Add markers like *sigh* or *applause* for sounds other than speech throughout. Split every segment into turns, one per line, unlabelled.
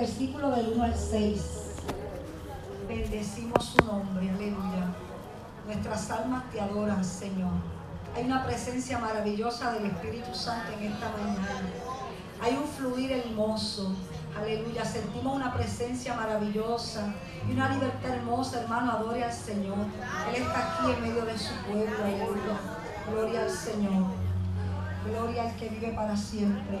Versículo del 1 al 6. Bendecimos su nombre, aleluya. Nuestras almas te adoran, Señor. Hay una presencia maravillosa del Espíritu Santo en esta mañana. Hay un fluir hermoso. Aleluya. Sentimos una presencia maravillosa y una libertad hermosa, hermano. Adore al Señor. Él está aquí en medio de su pueblo. Aleluya. Gloria al Señor. Gloria al que vive para siempre.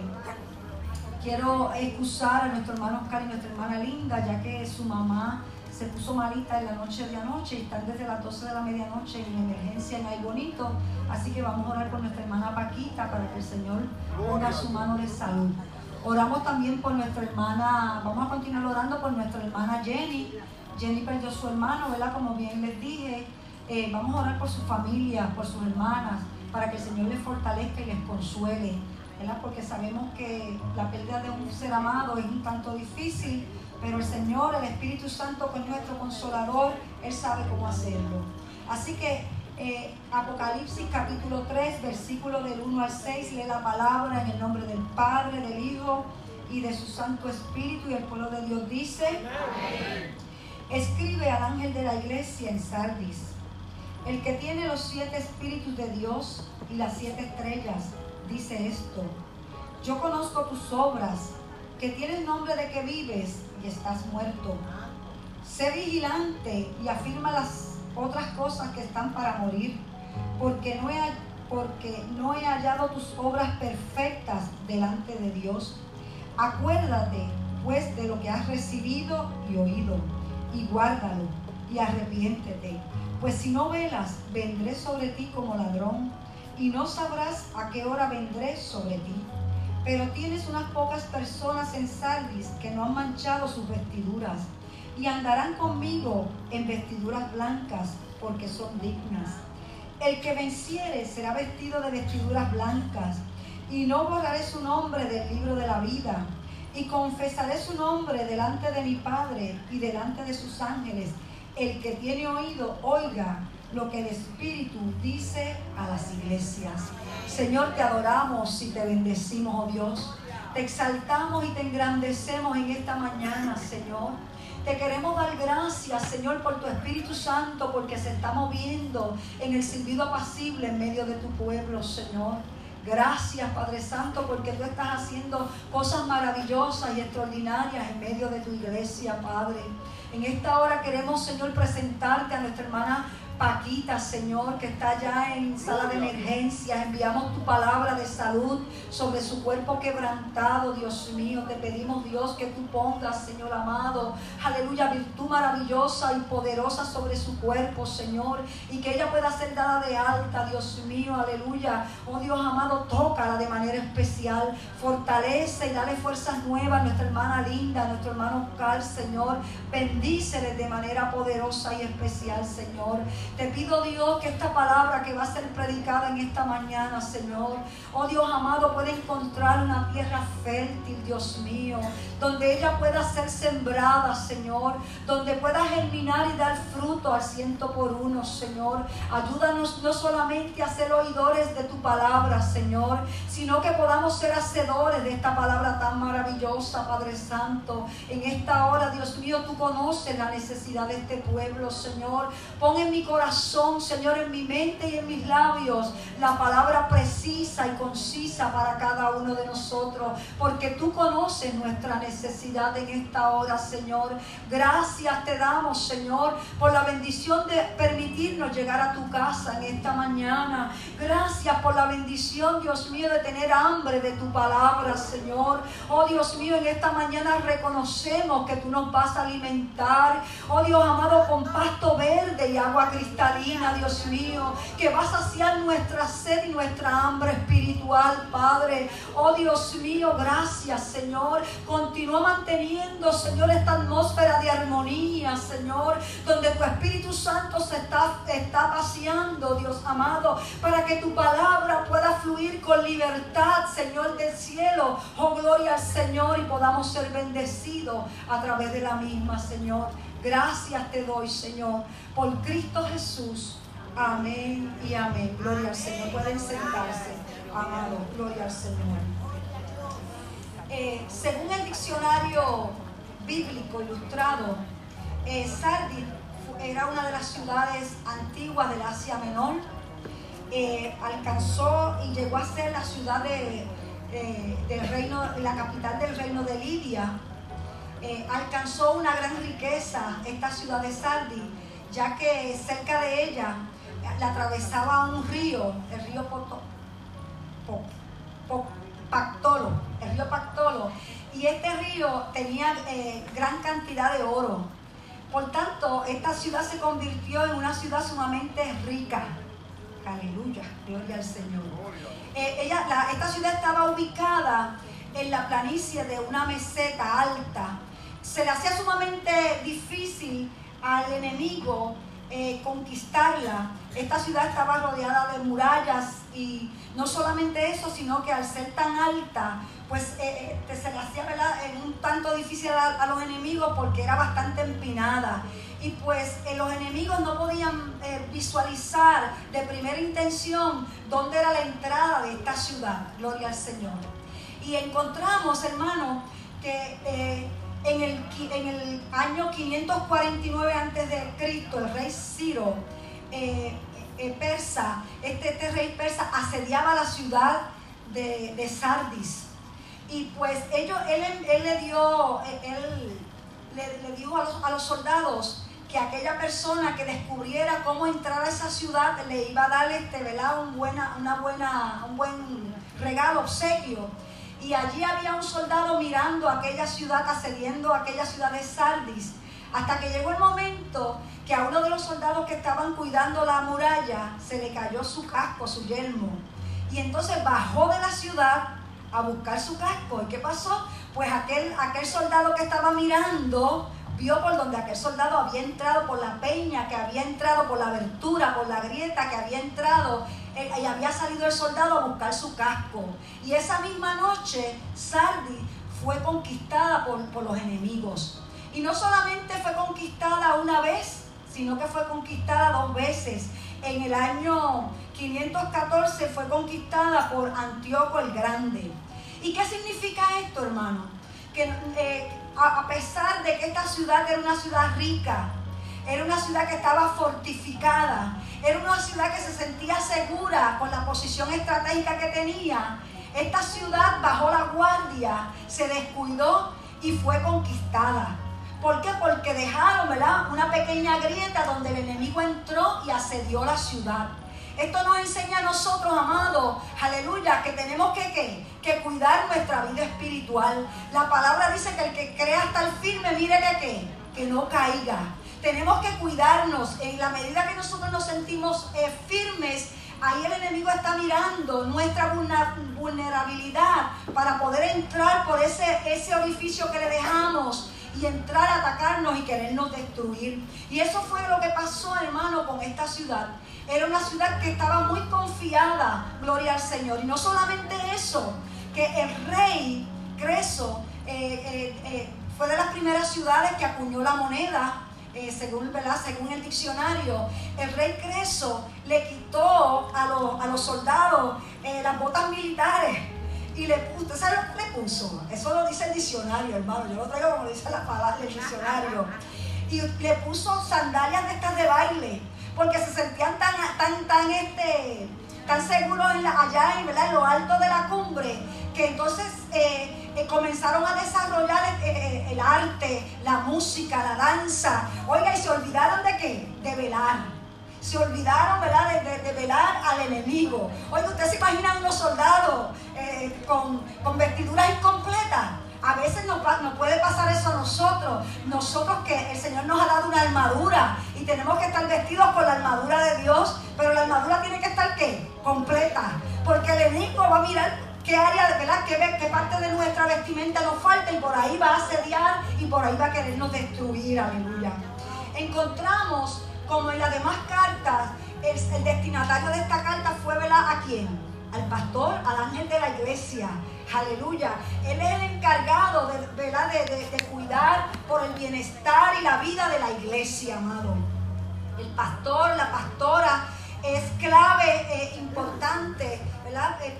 Quiero excusar a nuestro hermano Oscar y nuestra hermana Linda, ya que su mamá se puso malita en la noche de anoche y están desde las 12 de la medianoche en emergencia en Ay Bonito. Así que vamos a orar por nuestra hermana Paquita para que el Señor ponga su mano de salud. Oramos también por nuestra hermana, vamos a continuar orando por nuestra hermana Jenny. Jenny perdió su hermano, ¿verdad? Como bien les dije. Eh, vamos a orar por su familia, por sus hermanas, para que el Señor les fortalezca y les consuele. Porque sabemos que la pérdida de un ser amado es un tanto difícil, pero el Señor, el Espíritu Santo, que es nuestro consolador, Él sabe cómo hacerlo. Así que eh, Apocalipsis capítulo 3, versículo del 1 al 6, lee la palabra en el nombre del Padre, del Hijo y de su Santo Espíritu y el pueblo de Dios dice, escribe al ángel de la iglesia en Sardis, el que tiene los siete espíritus de Dios y las siete estrellas, dice esto, yo conozco tus obras, que tienes nombre de que vives y estás muerto. Sé vigilante y afirma las otras cosas que están para morir, porque no he, porque no he hallado tus obras perfectas delante de Dios. Acuérdate, pues, de lo que has recibido y oído, y guárdalo, y arrepiéntete. Pues si no velas, vendré sobre ti como ladrón, y no sabrás a qué hora vendré sobre ti. Pero tienes unas pocas personas en Sardis que no han manchado sus vestiduras y andarán conmigo en vestiduras blancas porque son dignas. El que venciere será vestido de vestiduras blancas y no borraré su nombre del libro de la vida y confesaré su nombre delante de mi Padre y delante de sus ángeles. El que tiene oído, oiga lo que el Espíritu dice a las iglesias. Señor, te adoramos y te bendecimos, oh Dios. Te exaltamos y te engrandecemos en esta mañana, Señor. Te queremos dar gracias, Señor, por tu Espíritu Santo, porque se está moviendo en el silbido apacible en medio de tu pueblo, Señor. Gracias, Padre Santo, porque tú estás haciendo cosas maravillosas y extraordinarias en medio de tu iglesia, Padre. En esta hora queremos, Señor, presentarte a nuestra hermana Paquita, Señor, que está ya en sala de emergencia. Enviamos tu palabra de salud sobre su cuerpo quebrantado, Dios mío. Te pedimos, Dios, que tú pongas, Señor amado, aleluya, virtud maravillosa y poderosa sobre su cuerpo, Señor. Y que ella pueda ser dada de alta, Dios mío, aleluya. Oh Dios amado, tócala de manera especial. Fortalece y dale fuerzas nuevas a nuestra hermana linda, a nuestro hermano Oscar, Señor. Bendíceles de manera poderosa y especial, Señor. Te pido, Dios, que esta palabra que va a ser predicada en esta mañana, Señor, oh Dios amado, pueda encontrar una tierra fértil, Dios mío, donde ella pueda ser sembrada, Señor, donde pueda germinar y dar fruto al ciento por uno, Señor. Ayúdanos no solamente a ser oidores de tu palabra, Señor, sino que podamos ser hacedores de esta palabra tan maravillosa, Padre Santo. En esta hora, Dios mío, tú conoces la necesidad de este pueblo, Señor. Pon en mi corazón, Señor, en mi mente y en mis labios, la palabra precisa y concisa para cada uno de nosotros, porque tú conoces nuestra necesidad en esta hora, Señor. Gracias te damos, Señor, por la bendición de permitirnos llegar a tu casa en esta mañana. Gracias por la bendición, Dios mío, de tener hambre de tu palabra, Señor. Oh Dios mío, en esta mañana reconocemos que tú nos vas a alimentar. Oh Dios amado, con pasto verde y agua cristalina, Dios mío, que va a saciar nuestra sed y nuestra hambre espiritual, Padre. Oh Dios mío, gracias, Señor. Continúa manteniendo, Señor, esta atmósfera de armonía, Señor, donde tu Espíritu Santo se está, está paseando, Dios amado, para que tu palabra pueda fluir con libertad, Señor del cielo. Oh, gloria al Señor y podamos ser bendecidos a través de la misma, Señor. Gracias te doy, Señor, por Cristo Jesús. Amén y amén. Gloria al Señor. Pueden sentarse, amado. Gloria al Señor. Eh, según el diccionario bíblico ilustrado, eh, Sardis era una de las ciudades antiguas del Asia Menor. Eh, alcanzó y llegó a ser la ciudad de, eh, del reino, la capital del reino de Lidia. Alcanzó una gran riqueza esta ciudad de Sardis, ya que cerca de ella la atravesaba un río, el río Pactolo, el río Pactolo, y este río tenía eh, gran cantidad de oro. Por tanto, esta ciudad se convirtió en una ciudad sumamente rica. Aleluya, gloria al Señor. Eh, ella, esta ciudad estaba ubicada en la planicie de una meseta alta. Se le hacía sumamente difícil al enemigo eh, conquistarla. Esta ciudad estaba rodeada de murallas y no solamente eso, sino que al ser tan alta, pues eh, eh, se le hacía un tanto difícil a, los enemigos porque era bastante empinada. Y pues los enemigos no podían visualizar de primera intención dónde era la entrada de esta ciudad. Gloria al Señor. Y encontramos, hermano, que en el, en el año 549 a.C., el rey Ciro eh, eh, persa, este, este, rey persa asediaba la ciudad de, Sardis. Y pues ellos, él, él le dio, él, le, dijo a los, a los, soldados que aquella persona que descubriera cómo entrar a esa ciudad le iba a dar este, Un, buena, una buena, un buen regalo, obsequio y allí había un soldado mirando aquella ciudad, asediendo aquella ciudad de Sardis, hasta que llegó el momento que a uno de los soldados que estaban cuidando la muralla se le cayó su casco, su yelmo. Y entonces bajó de la ciudad a buscar su casco. ¿Y qué pasó? Pues aquel, aquel soldado que estaba mirando vio por donde aquel soldado había entrado, por la peña que había entrado, por la abertura, por la grieta que había entrado y había salido el soldado a buscar su casco. Y esa misma noche, Sardi fue conquistada por, por los enemigos. Y no solamente fue conquistada una vez, sino que fue conquistada dos veces. En el año 514 fue conquistada por Antíoco el Grande. ¿Y qué significa esto, hermano? Que eh, a pesar de que esta ciudad era una ciudad rica, era una ciudad que estaba fortificada, era una ciudad que se sentía segura con la posición estratégica que tenía. Esta ciudad bajó la guardia, se descuidó y fue conquistada. ¿Por qué? Porque dejaron ¿verdad? una pequeña grieta donde el enemigo entró y asedió la ciudad. Esto nos enseña a nosotros, amados, aleluya, que tenemos que, que cuidar nuestra vida espiritual. La palabra dice que el que crea estar firme, mire que, que no caiga. Tenemos que cuidarnos. En la medida que nosotros nos sentimos eh, firmes, ahí el enemigo está mirando nuestra vulnerabilidad para poder entrar por ese, ese orificio que le dejamos y entrar a atacarnos y querernos destruir. Y eso fue lo que pasó, hermano, con esta ciudad. Era una ciudad que estaba muy confiada, gloria al Señor. Y no solamente eso, que el rey Creso eh, eh, fue de las primeras ciudades que acuñó la moneda eh, según, según el diccionario, el rey Creso le quitó a, los, a los soldados eh, las botas militares y le puso, ¿sabes lo que le puso? Eso lo dice el diccionario, hermano, yo lo traigo como dice la palabra del diccionario. Y le puso sandalias de estas de baile, porque se sentían tan, tan, tan, este, tan seguros allá en, lo alto de la cumbre, que entonces... Eh, eh, comenzaron a desarrollar eh, el, arte, la música, la danza. Oiga, y se olvidaron de qué? De velar. Se olvidaron, ¿verdad?, de, velar al enemigo. Oiga, ¿usted se imagina unos soldados con vestiduras incompletas? A veces nos, puede pasar eso a nosotros. Nosotros que el Señor nos ha dado una armadura y tenemos que estar vestidos con la armadura de Dios, pero la armadura tiene que estar ¿qué? Completa. Porque el enemigo va a mirar qué área, ¿verdad? Qué, qué parte de nuestra vestimenta nos falta y por ahí va a asediar y por ahí va a querernos destruir, aleluya. Encontramos, como en las demás cartas, el, destinatario de esta carta fue, ¿verdad? ¿A quién? Al pastor, al ángel de la iglesia. Aleluya. Él es el encargado de, ¿verdad? Cuidar por el bienestar y la vida de la iglesia, amado. El pastor, la pastora, es clave, e importante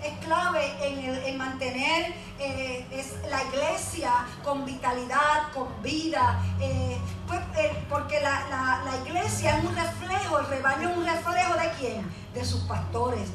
Es clave en, mantener eh, la iglesia con vitalidad, con vida, eh, pues, eh, porque la, la iglesia es un reflejo, el rebaño es un reflejo de quién? De sus pastores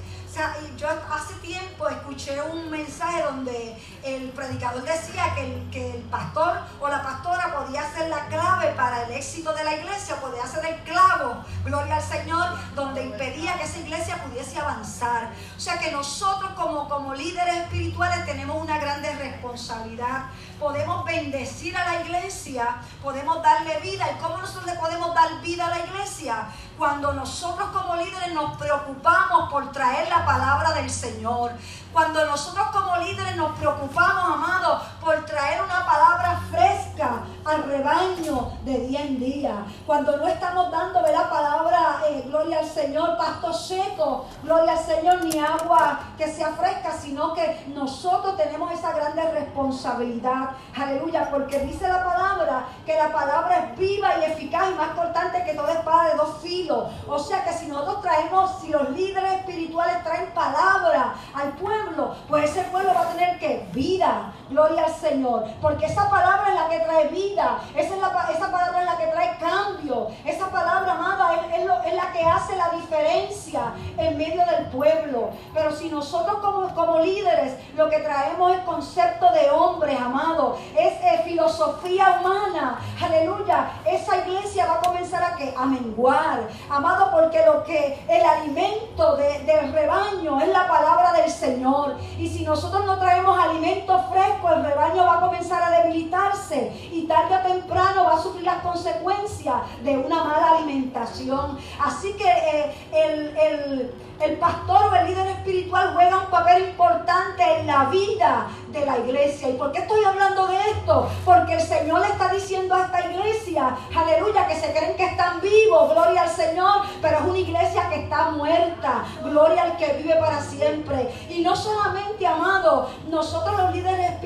yo hace tiempo escuché un mensaje donde el predicador decía que el, que el pastor o la pastora podía ser la clave para el éxito de la iglesia, podía ser el clavo, gloria al Señor, donde impedía que esa iglesia pudiese avanzar. O sea que nosotros como, como líderes espirituales tenemos una grande responsabilidad. Podemos bendecir a la iglesia, podemos darle vida. ¿Y cómo nosotros le podemos dar vida a la iglesia? Cuando nosotros como líderes nos preocupamos por traer la palabra del Señor. Cuando nosotros como líderes nos preocupamos, amados, por traer una palabra fresca al rebaño de día en día. Cuando no estamos dando la palabra, eh, gloria al Señor, pasto seco, gloria al Señor, ni agua que sea fresca, sino que nosotros tenemos esa grande responsabilidad. Aleluya, porque dice la palabra que la palabra es viva y eficaz y más cortante que toda espada de dos filos. O sea que si nosotros traemos, si los líderes espirituales traen palabra al pueblo, pues ese pueblo va a tener que vida, gloria al Señor, porque esa palabra es la que trae vida, esa, es la, esa palabra es la que trae cambio, esa palabra, amada, es, es, la que hace la diferencia en medio del pueblo. Pero si nosotros como, como líderes lo que traemos es concepto de hombres, amado, es filosofía humana, aleluya, esa iglesia va a comenzar a, que, a menguar, amado, porque lo que el alimento del rebaño es la palabra del Señor. Y si nosotros no traemos alimento fresco, el rebaño va a comenzar a debilitarse y tarde o temprano va a sufrir las consecuencias de una mala alimentación. Así que eh, el el pastor o el líder espiritual juega un papel importante en la vida de la iglesia. ¿Y por qué estoy hablando de esto? Porque el Señor le está diciendo a esta iglesia, aleluya, que se creen que están vivos, gloria al Señor, pero es una iglesia que está muerta, gloria al que vive para siempre. Y no solamente, amado, nosotros los líderes espirituales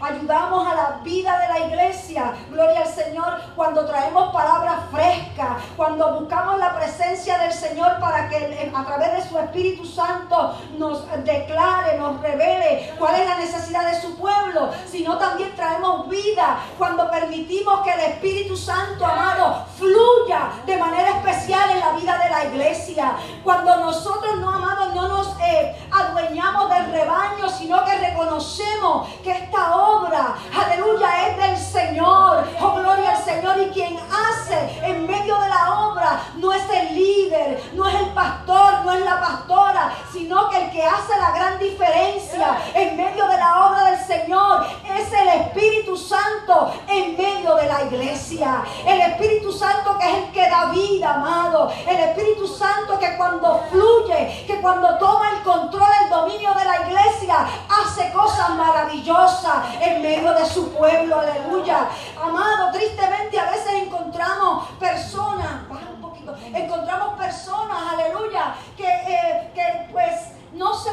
ayudamos a la vida de la iglesia, gloria al Señor, cuando traemos palabras frescas, cuando buscamos la presencia del Señor para que a través de su Espíritu Santo nos declare, nos revele cuál es la necesidad de su pueblo, sino también traemos vida cuando permitimos que el Espíritu Santo, amado, fluya de manera especial en la vida de la iglesia. Cuando nosotros, no, amados, no nos eh, adueñamos del rebaño, sino que reconocemos que esta obra, aleluya, es del Señor. Oh, gloria al Señor. Y quien hace en medio de la obra no es el líder, no es el pastor no es la pastora, sino que el que hace la gran diferencia en medio de la obra del Señor es el Espíritu Santo en medio de la iglesia. El Espíritu Santo que es el que da vida, amado. El Espíritu Santo que cuando fluye, que cuando toma el control, el dominio de la iglesia, hace cosas maravillosas en medio de su pueblo. Aleluya. Amado, tristemente a veces encontramos personas, encontramos personas, aleluya, que, eh, que pues no eh,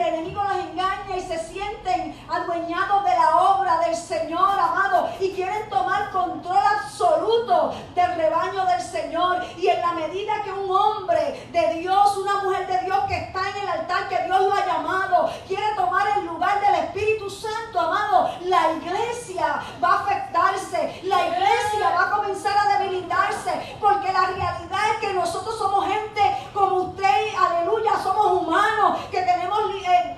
el enemigo las engaña y se sienten adueñados de la obra del Señor, amado, y quieren tomar control absoluto del rebaño del Señor. Y en la medida que un hombre de Dios, una mujer de Dios que está en el altar, que Dios lo ha llamado, quiere tomar el lugar del Espíritu Santo, amado, la iglesia va a afectarse, la iglesia va a comenzar a debilitarse, porque la realidad es que nosotros somos gente como usted, aleluya, somos humanos, que tenemos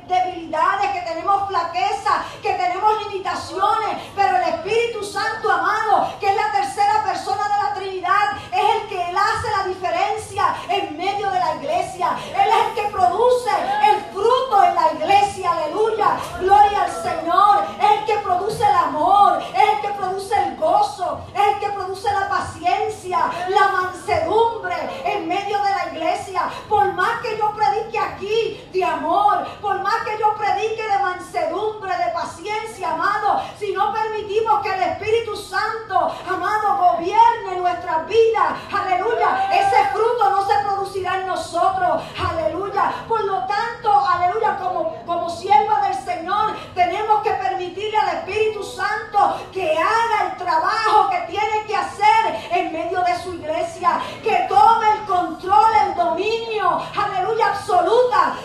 debilidades, que tenemos flaqueza, que tenemos limitaciones, pero el Espíritu Santo amado, que es la tercera persona de la Trinidad, es el que hace la diferencia en medio de la iglesia. Él es el que produce el fruto en la iglesia, aleluya. Gloria al Señor. Es el que produce el amor, es el que produce el gozo, es el que produce la paciencia, la mansedumbre en medio de la iglesia. Por más que yo predique aquí de amor, por más que yo predique de mansedumbre, de paciencia, amado, si no permitimos que el Espíritu Santo, amado, gobierne nuestras vidas, aleluya, ese fruto no se producirá en nosotros, aleluya. Por lo tanto, aleluya, como, como sierva del Señor, tenemos que permitirle al Espíritu Santo que haga el trabajo que tiene que hacer en medio de su iglesia, que tome el control, el dominio, aleluya, absoluta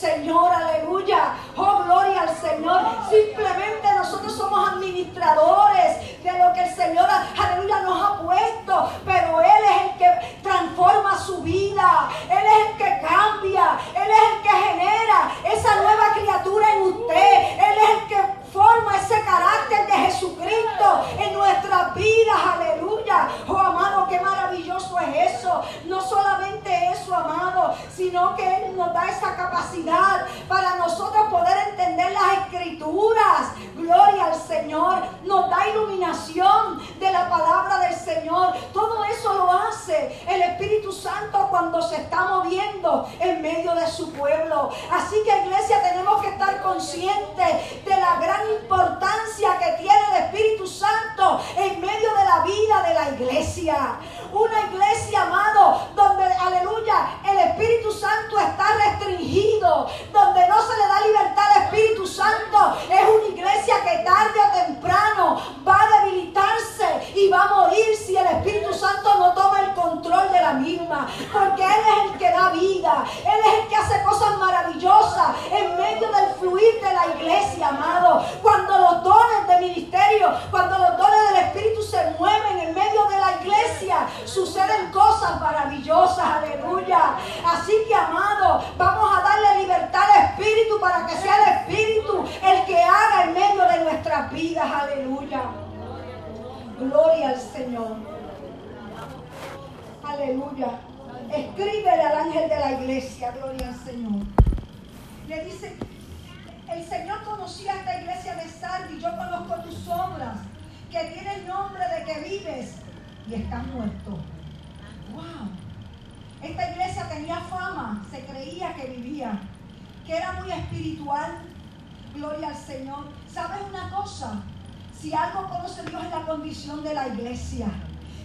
Señor, aleluya. Oh, gloria al Señor. Simplemente nosotros somos administradores de lo que el Señor, aleluya, nos ha puesto. Pero Él es el que transforma su vida. Él es el que cambia. Él es el que genera esa nueva criatura en usted. Él es el que forma ese carácter de Jesucristo en nuestras vidas, aleluya. Oh amado, qué maravilloso es eso. No solamente eso, amado, sino que Él nos da esa capacidad para nosotros poder entender las escrituras. Gloria al Señor. Nos da iluminación de la palabra del Señor. Todo eso lo hace el Espíritu Santo cuando se está moviendo en medio de su pueblo. Así que iglesia tenemos que estar conscientes de la gran importancia que tiene el Espíritu Santo en medio de la vida de la iglesia. Una iglesia, amado, donde, aleluya, el Espíritu Santo está restringido, donde no se le da libertad al Espíritu Santo. Es una iglesia que tarde o temprano va a debilitarse y va a morir si el Espíritu Santo no toma el control de la misma. Porque Él es el que da vida, Él es el que hace cosas maravillosas en medio del fluir de la iglesia, amado. Cuando los dones de ministerio, cuando los dones del Espíritu se mueven en medio de la iglesia, suceden cosas maravillosas, aleluya. Así que, amado, vamos a darle libertad al Espíritu para que sea el Espíritu el que haga en medio de nuestras vidas, aleluya. Gloria al Señor. Aleluya. Escríbele al ángel de la iglesia, gloria al Señor. Le dice, el Señor conocía esta iglesia de Sardi, yo conozco tus obras, que tiene el nombre de que vives y estás muerto. ¡Wow! Esta iglesia tenía fama, se creía que vivía, que era muy espiritual. Gloria al Señor. ¿Sabes una cosa? Si algo conoce Dios es la condición de la iglesia.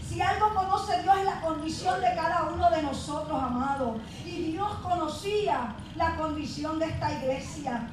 Si algo conoce Dios es la condición de cada uno de nosotros, amados. Y Dios conocía la condición de esta iglesia.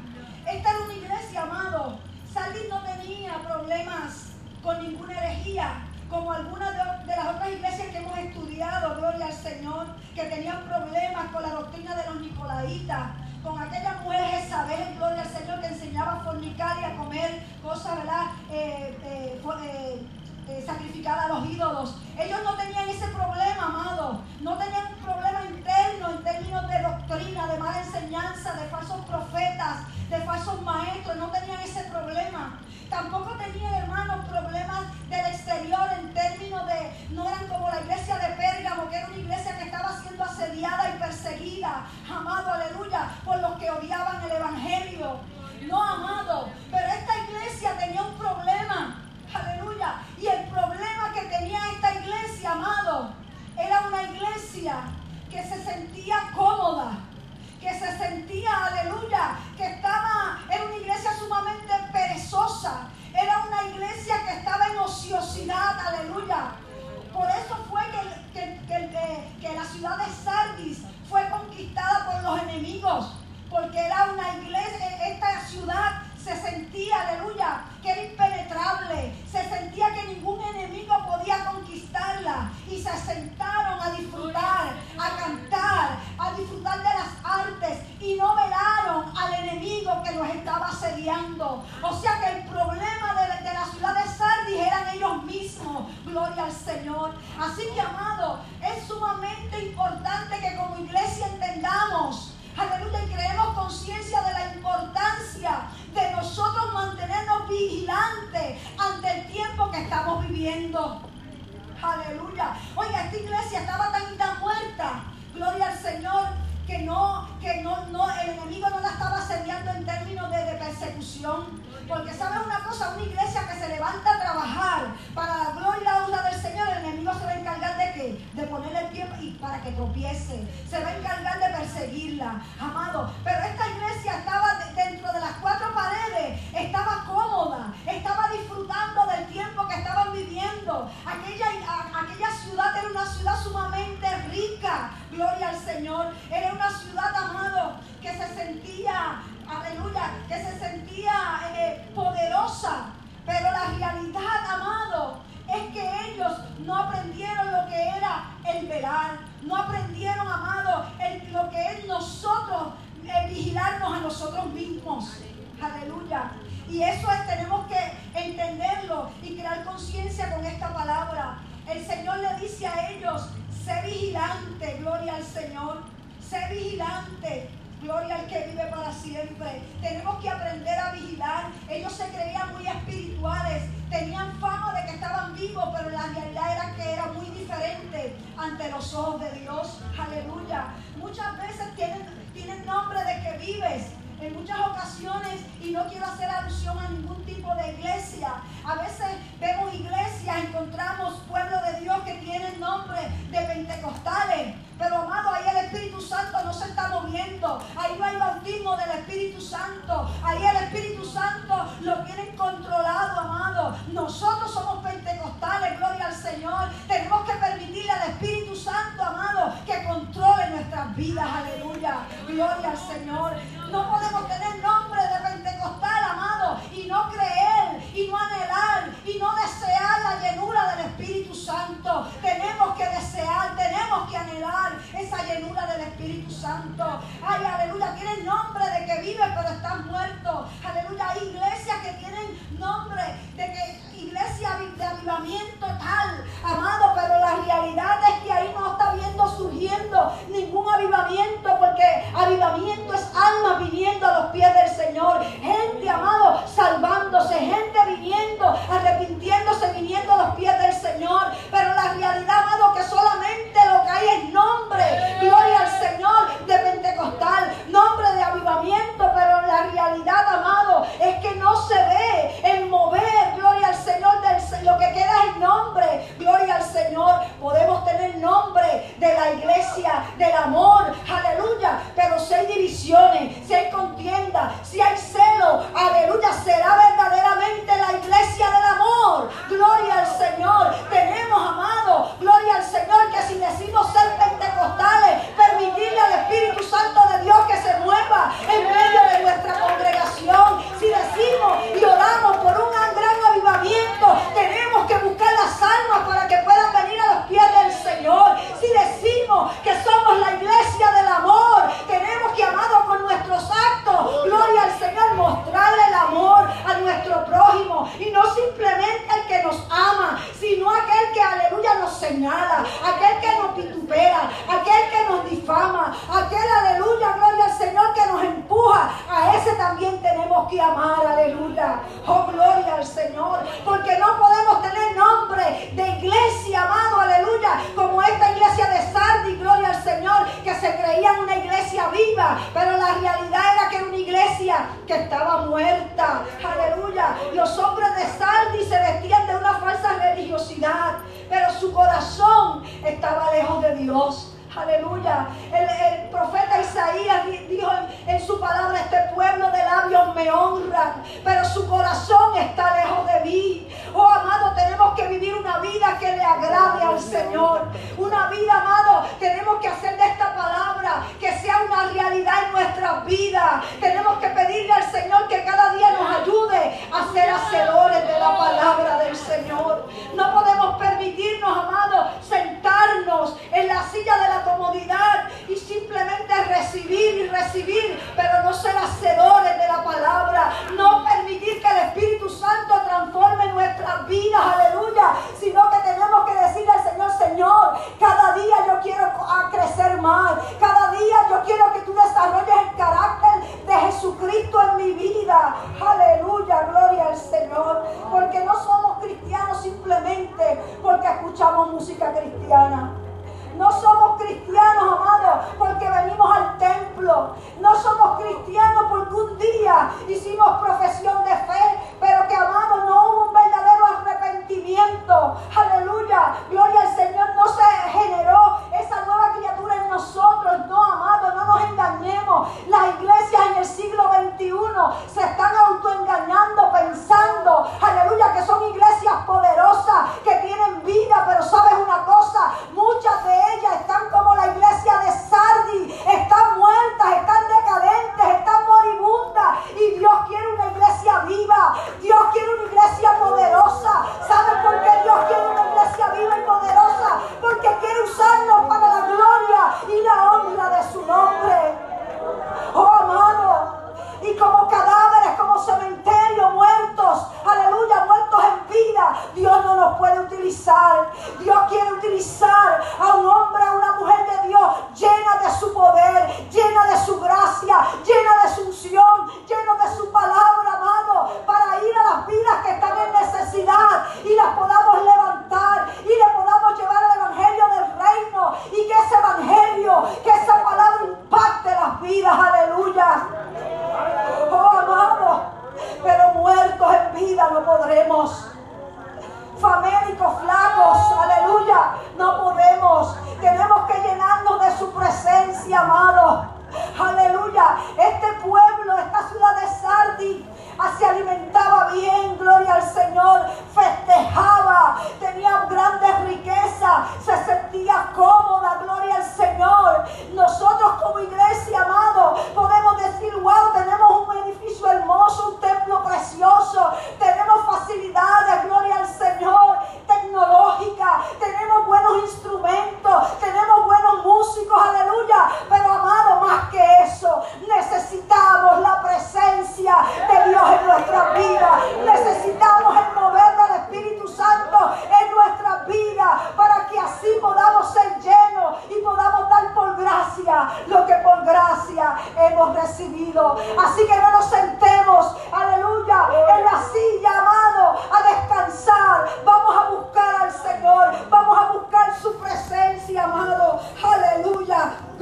Esta era una iglesia, amado. Salir no tenía problemas con ninguna herejía, como algunas de, las otras iglesias que hemos estudiado, gloria al Señor, que tenían problemas con la doctrina de los nicolaitas, con aquella mujer Jezabel, gloria al Señor, que enseñaba a fornicar y a comer cosas, ¿verdad? Eh, eh, eh, eh, sacrificar a los ídolos. Ellos no tenían ese problema, amado. No tenían un problema interno en términos de doctrina, de mala enseñanza, de falsos profetas, de falsos maestros. No tenían ese problema. Tampoco tenían, hermanos, problemas del exterior en términos de, no eran como la iglesia de Pérgamo, que era una iglesia que estaba siendo asediada y perseguida, amado, aleluya, por los que odiaban el Evangelio. No, amado, pero esta iglesia tenía un problema Aleluya. Y el problema que tenía esta iglesia, amado, era una iglesia que se sentía cómoda, que se sentía, aleluya, que estaba, era una iglesia sumamente perezosa, era una iglesia que estaba en ociosidad, aleluya. Por eso fue que, que la ciudad de Sardis fue conquistada por los enemigos, porque era una iglesia, esta ciudad se sentía, aleluya, que era impenetrable, se sentía que ningún enemigo podía conquistarla y se sentaron a disfrutar, a cantar, a disfrutar de las artes y no velaron al enemigo que los estaba asediando. O sea que el problema de, la ciudad de Sardis eran ellos mismos, gloria al Señor. Así que amado, es sumamente importante que como iglesia entendamos Aleluya, y creemos conciencia de la importancia de nosotros mantenernos vigilantes ante el tiempo que estamos viviendo. Aleluya. Oiga, esta iglesia estaba tan, tan muerta. Gloria al Señor que no, que no, no, el enemigo no la estaba asediando en términos de, de persecución. Porque sabes una cosa, una iglesia que se levanta a trabajar para la gloria y la honra del Señor, el enemigo se va a encargar de qué? De ponerle el pie y para que tropiece. Se va a encargar de perseguirla, amado. Pero esta iglesia estaba dentro de las cuatro paredes, estaba cómoda, estaba disfrutando del tiempo que estaban viviendo. Aquella, aquella ciudad era una ciudad sumamente rica, gloria al Señor. Era una ciudad, amado, que se sentía aleluya, que se sentía eh, poderosa. Pero la realidad, amado, es que ellos no aprendieron lo que era el velar, no aprendieron, amado, lo que es nosotros eh, vigilar nosotros mismos. Aleluya. Y eso es, tenemos que entenderlo y crear conciencia con esta palabra. El Señor le dice a ellos, sé vigilante, gloria al Señor, sé vigilante. Gloria al que vive para siempre. Tenemos que aprender a vigilar. Ellos se creían muy espirituales. Tenían fama de que estaban vivos, pero la realidad era que era muy diferente ante los ojos de Dios. Aleluya. Muchas veces tienen nombre de que vives, en muchas ocasiones, y no quiero hacer alusión a ningún tipo de iglesia, a veces vemos iglesias, encontramos pueblo de Dios que tienen nombre de pentecostales, pero amado, ahí el Espíritu Santo no se está moviendo, ahí no hay bautismo del Espíritu Santo, ahí el Espíritu Santo lo tienen controlado, amado. Nosotros somos pentecostales, gloria al Señor, tenemos que permitirle al Espíritu Santo, amado, que controle nuestras vidas, aleluya, gloria Señor. Aleluya. El, profeta Isaías dijo en, su palabra, este pueblo de labios me honran, pero su corazón está lejos de mí. Oh, amado, tenemos que vivir una vida que le agrade al Señor. Una vida, amado, tenemos que hacer de esta palabra que sea una realidad en nuestras vidas. Tenemos que pedirle al Señor que cada día nos ayude a ser hacedores de la palabra del Señor. No podemos permitirnos, amado, sentarnos en la silla de la comodidad y simplemente recibir y recibir, pero no ser hacedores de la palabra, no permitir que el Espíritu Santo transforme nuestras vidas, aleluya, sino que tenemos que decirle al Señor, Señor, cada día yo quiero crecer más, cada día yo quiero que tú desarrolles el carácter de Jesucristo en mi vida, aleluya, gloria al Señor, porque no somos cristianos simplemente porque escuchamos música cristiana. No somos cristianos, amados, porque venimos al templo. No somos cristianos porque un día hicimos profesión de fe, pero que, amados, no hubo Aleluya. Gloria al Señor. No se generó esa nueva criatura en nosotros. No, amados, no nos engañemos. Las iglesias en el siglo XXI se están autoengañando pensando, aleluya, que son iglesias poderosas, que tienen vida, pero sabes una cosa, muchas de ellas están como la iglesia de Sardi, están muertas, están decadentes, están y Dios quiere una iglesia viva. Dios quiere una iglesia poderosa. ¿Saben por qué Dios quiere una iglesia viva y poderosa? Porque quiere usarnos para la gloria y la honra de su nombre. Oh, amado y como cadáveres, como cementerio, muertos, aleluya, muertos en vida. Dios no nos puede utilizar. Dios quiere utilizar a un hombre, a una mujer de Dios llena de su poder, llena de su gracia, llena de su unción, lleno de su palabra, amado, para ir a las vidas que están en necesidad y las podamos levantar y le podamos llevar el evangelio del reino y que ese evangelio, que esa palabra impacte las vidas. Aleluya. Oh amado, pero muertos en vida no podremos. Famélicos, flacos, aleluya, no podemos. Tenemos que llenarnos de su presencia, amado. Aleluya, este pueblo, esta ciudad de Sardis se alimentaba bien, gloria al Señor, festejaba, tenía grandes riquezas, se sentía cómoda, gloria al Señor. Nosotros como iglesia, amado, podemos decir, wow, tenemos un edificio hermoso, un templo precioso, tenemos facilidades, gloria al Señor, tecnológica, tenemos buenos instrumentos, tenemos buenos músicos, aleluya, pero amado, más que eso, necesitamos la presencia de Dios en nuestra vida. Necesitamos el mover del Espíritu Santo en nuestra vida para que así podamos ser llenos y podamos dar por gracia lo que por gracia hemos recibido. Así que no nos sentemos, aleluya, en la silla, amado, a descansar. Vamos a buscar al Señor, vamos a buscar su presencia, amado.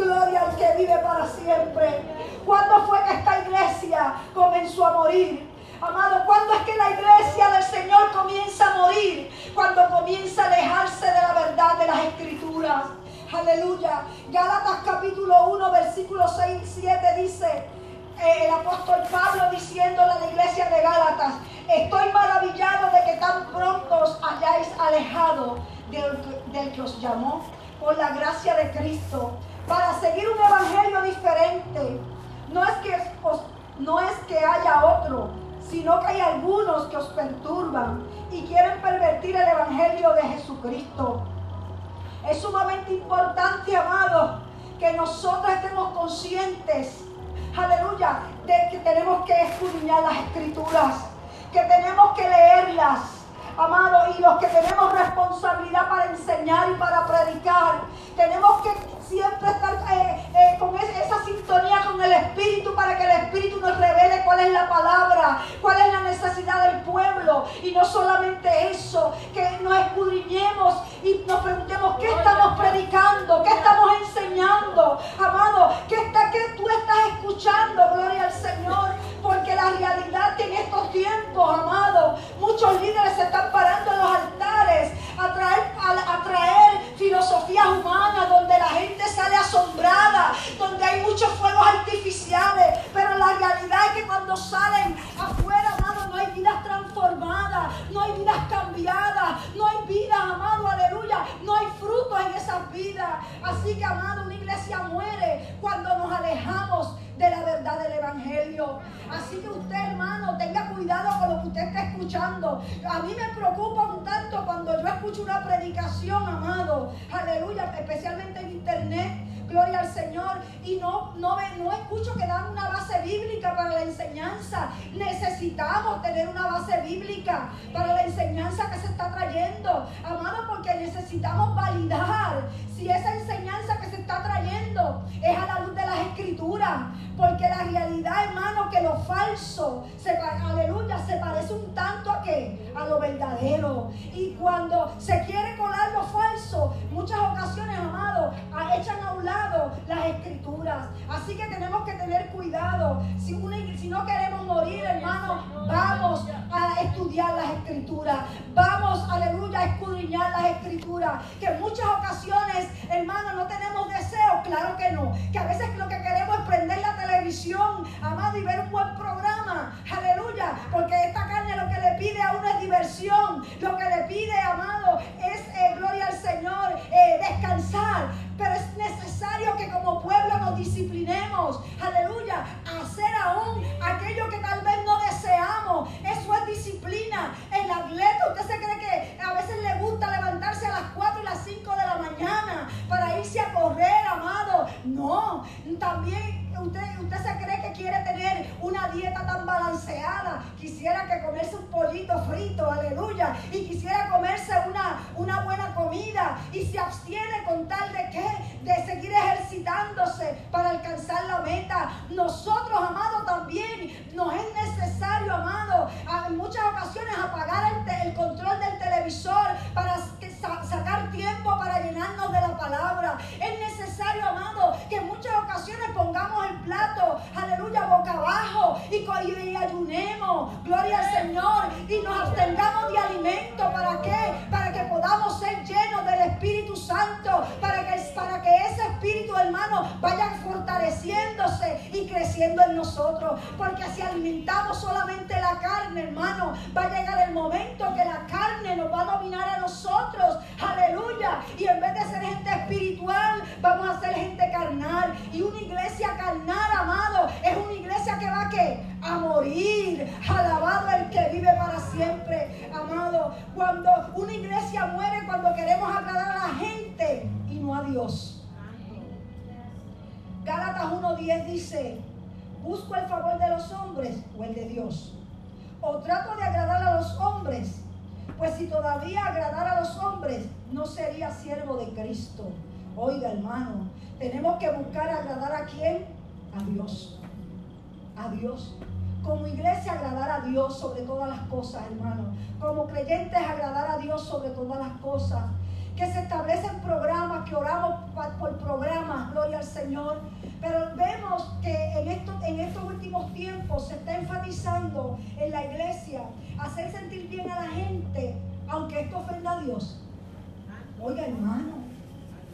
Gloria al que vive para siempre. ¿Cuándo fue que esta iglesia comenzó a morir? Amado, ¿cuándo es que la iglesia del Señor comienza a morir? Cuando comienza a alejarse de la verdad de las escrituras. Aleluya. Gálatas capítulo 1, versículo 6 y 7 dice, eh, el apóstol Pablo diciéndole a la iglesia de Gálatas, estoy maravillado de que tan pronto os hayáis alejado del, del que os llamó por la gracia de Cristo para seguir un evangelio diferente. No es que, no es que haya otro, sino que hay algunos que os perturban y quieren pervertir el Evangelio de Jesucristo. Es sumamente importante, amado, que nosotros estemos conscientes, aleluya, de que tenemos que escudriñar las escrituras, que tenemos que leerlas, amado, y los que tenemos responsabilidad para enseñar y para predicar, tenemos que siempre estar eh, eh, con esa sintonía con el Espíritu para que el Espíritu nos revele cuál es la palabra, cuál es la necesidad del pueblo. Y no solamente eso, que nos escudriñemos y nos preguntemos qué estamos predicando, qué estamos enseñando. Amado, ¿qué, está, qué tú estás escuchando? Gloria al Señor. Porque la realidad que en estos tiempos, amado, muchos líderes se están parando en los altares a traer, a traer filosofías humanas donde la gente sale asombrada, donde hay muchos fuegos artificiales, pero la realidad es que cuando salen afuera, no hay vidas transformadas, no hay vidas cambiadas, no hay vidas, amado, aleluya, no hay frutos en esas vidas. Así que, amado, una iglesia muere cuando nos alejamos de la verdad del Evangelio. Así que usted, hermano, tenga cuidado con lo que usted está escuchando. A mí me preocupa un tanto cuando yo escucho una predicación, amado. Aleluya, especialmente en internet gloria al Señor, y no, no, no escucho que dan una base bíblica para la enseñanza. Necesitamos tener una base bíblica para la enseñanza que se está trayendo, amado, porque necesitamos validar si esa enseñanza que se está trayendo es a la luz de las escrituras, porque la realidad, hermano, que lo falso, aleluya, se parece un tanto a qué? A lo verdadero. Y cuando se quiere colar lo falso, muchas ocasiones, amado, echan a un lado las escrituras. Así que tenemos que tener cuidado. Si, si no queremos morir, hermano, vamos a estudiar las escrituras. Vamos, aleluya, a escudriñar las escrituras. Que en muchas ocasiones, hermano, no tenemos deseo. Claro que no. Que a veces lo que queremos es prender la televisión, amado, y ver un buen programa. Aleluya. Porque esta carne lo que le pide a uno es diversión. Lo que le pide, amado, es eh, gloria al Señor, eh, descansar. Pero es necesario que como pueblo nos disciplinemos. Aleluya. Hacer aún aquello que tal vez no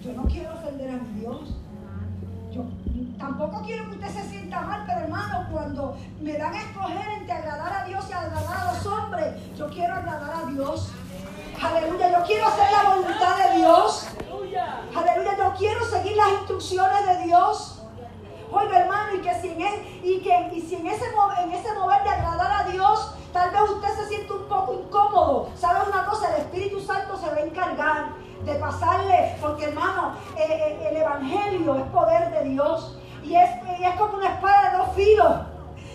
yo no quiero ofender a mi Dios. Yo tampoco quiero que usted se sienta mal, pero hermano, cuando me dan a escoger entre agradar a Dios y agradar a los hombres, yo quiero agradar a Dios. Aleluya, yo quiero hacer la voluntad de Dios. Aleluya, yo quiero seguir las instrucciones de Dios. Oiga, hermano, y que si en, y que, si en, ese, en ese mover de agradar a Dios, tal vez usted se siente un poco incómodo. ¿Sabe una cosa? El Espíritu Santo se va a encargar de pasarle, porque hermano, eh, eh, el Evangelio es poder de Dios. Y es, y es como una espada de dos filos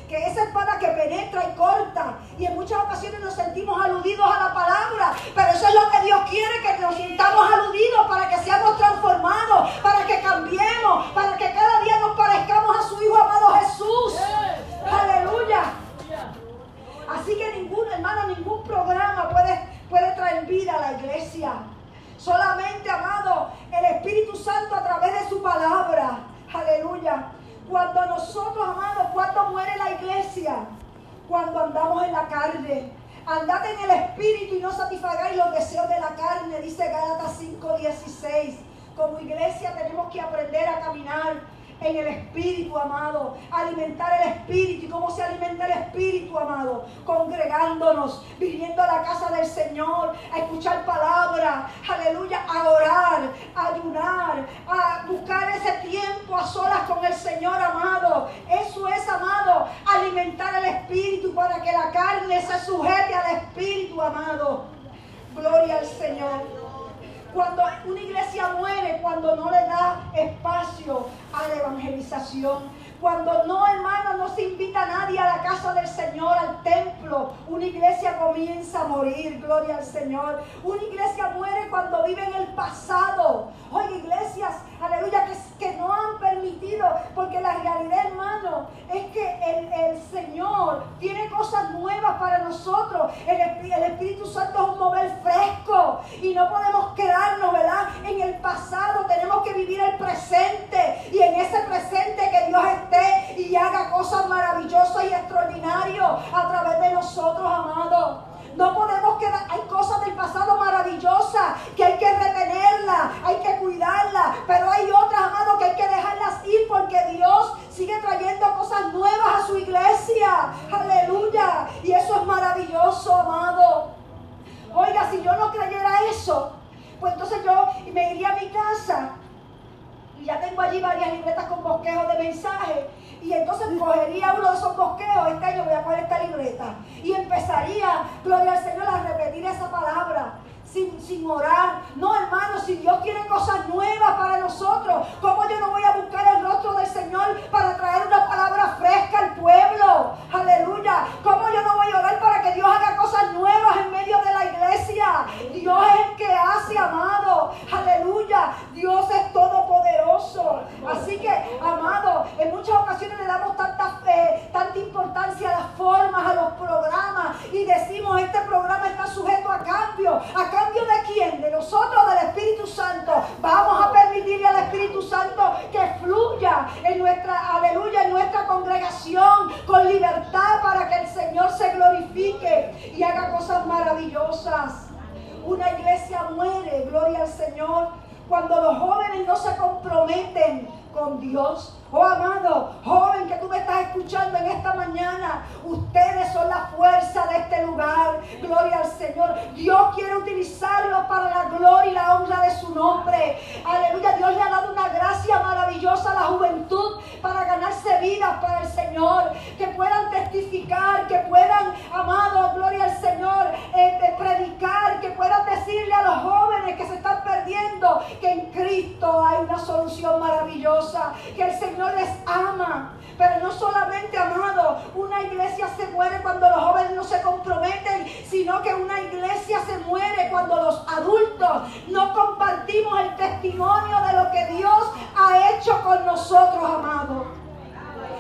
que esa espada que penetra y corta, y en muchas ocasiones nos sentimos aludidos a la palabra, pero eso es lo que Dios quiere, que nos sintamos aludidos para que seamos transformados, para que cambiemos, para que cada día nos parezcamos a su Hijo amado Jesús. Aleluya. Así que ningún hermano, ningún programa puede, puede traer vida a la iglesia. Solamente, amado, el Espíritu Santo a través de su palabra. Aleluya cuando nosotros, amados, cuando muere la iglesia, cuando andamos en la carne. Andad en el espíritu y no satisfagáis los deseos de la carne, dice Gálatas 5:16. Como iglesia tenemos que aprender a caminar en el Espíritu, amado. Alimentar el Espíritu. ¿Y cómo se alimenta el Espíritu, amado? Congregándonos, viniendo a la casa del Señor, a escuchar palabra, aleluya, a orar, a ayunar, a buscar ese tiempo a solas con el Señor, amado. Eso es, amado, alimentar el Espíritu para que la carne se sujete al Espíritu, amado. Gloria al Señor. Cuando una iglesia muere, cuando no le da espacio a la evangelización. Cuando no, hermano, no se invita a nadie a la casa del Señor, al templo, una iglesia comienza a morir, gloria al Señor. Una iglesia muere cuando vive en el pasado. Oye, iglesias, aleluya, que, que no han permitido, porque la realidad, hermano, es que el, el Señor tiene cosas nuevas para nosotros. El, el Espíritu Santo es un mover fresco y no podemos quedarnos, ¿verdad? En el pasado tenemos que vivir el presente y en ese presente que Dios y haga cosas maravillosas y extraordinarias a través de nosotros, amados. No podemos quedar, hay cosas del pasado maravillosas que hay que retenerlas, hay que cuidarlas, pero hay otras, amados, que hay que dejarlas ir porque Dios sigue trayendo cosas nuevas a su iglesia. Aleluya. Y eso es maravilloso, amado. Oiga, si yo no creyera eso, pues entonces yo me iría a mi casa y ya tengo allí varias libretas con bosquejos de mensajes. Y entonces cogería uno de esos bosquejos, este año voy a poner esta libreta. Y empezaría, gloria al Señor, a repetir esa palabra. Sin, sin, orar. No, hermano, si Dios tiene cosas nuevas para nosotros, ¿cómo yo no voy a buscar el rostro del Señor para traer una palabra fresca al pueblo? Aleluya. ¿Cómo yo no voy a orar para que Dios haga cosas nuevas en medio de la iglesia? Dios es el que hace, amado. Aleluya. Dios es todopoderoso. Así que, amado, en muchas ocasiones le damos tanta, fe, tanta importancia a las formas, a los programas y decimos, este programa está sujeto a cambio. ¿A cambio de quién? De nosotros, del Espíritu Santo. Vamos a permitirle al Espíritu Santo que fluya en nuestra, aleluya, en nuestra congregación con libertad para que el Señor se glorifique y haga cosas maravillosas. Una iglesia muere, gloria al Señor, cuando los jóvenes no se comprometen con Dios. Oh amado, joven que tú me estás escuchando en esta mañana, ustedes son la fuerza de este lugar. Gloria al Señor. Dios quiere utilizarlo para la gloria y la honra de su nombre. Aleluya. Dios le ha dado una gracia maravillosa a la juventud para ganarse vidas para el Señor. Que puedan testificar, que puedan, amado, gloria al Señor, eh, predicar, que puedan decirle a los jóvenes que se están perdiendo que en Cristo hay una solución maravillosa. Que el Señor les ama. Pero no solamente, amado, una iglesia se muere cuando los jóvenes no se comprometen, sino que una iglesia se muere cuando los adultos no compartimos el testimonio de lo que Dios ha hecho con nosotros, amado.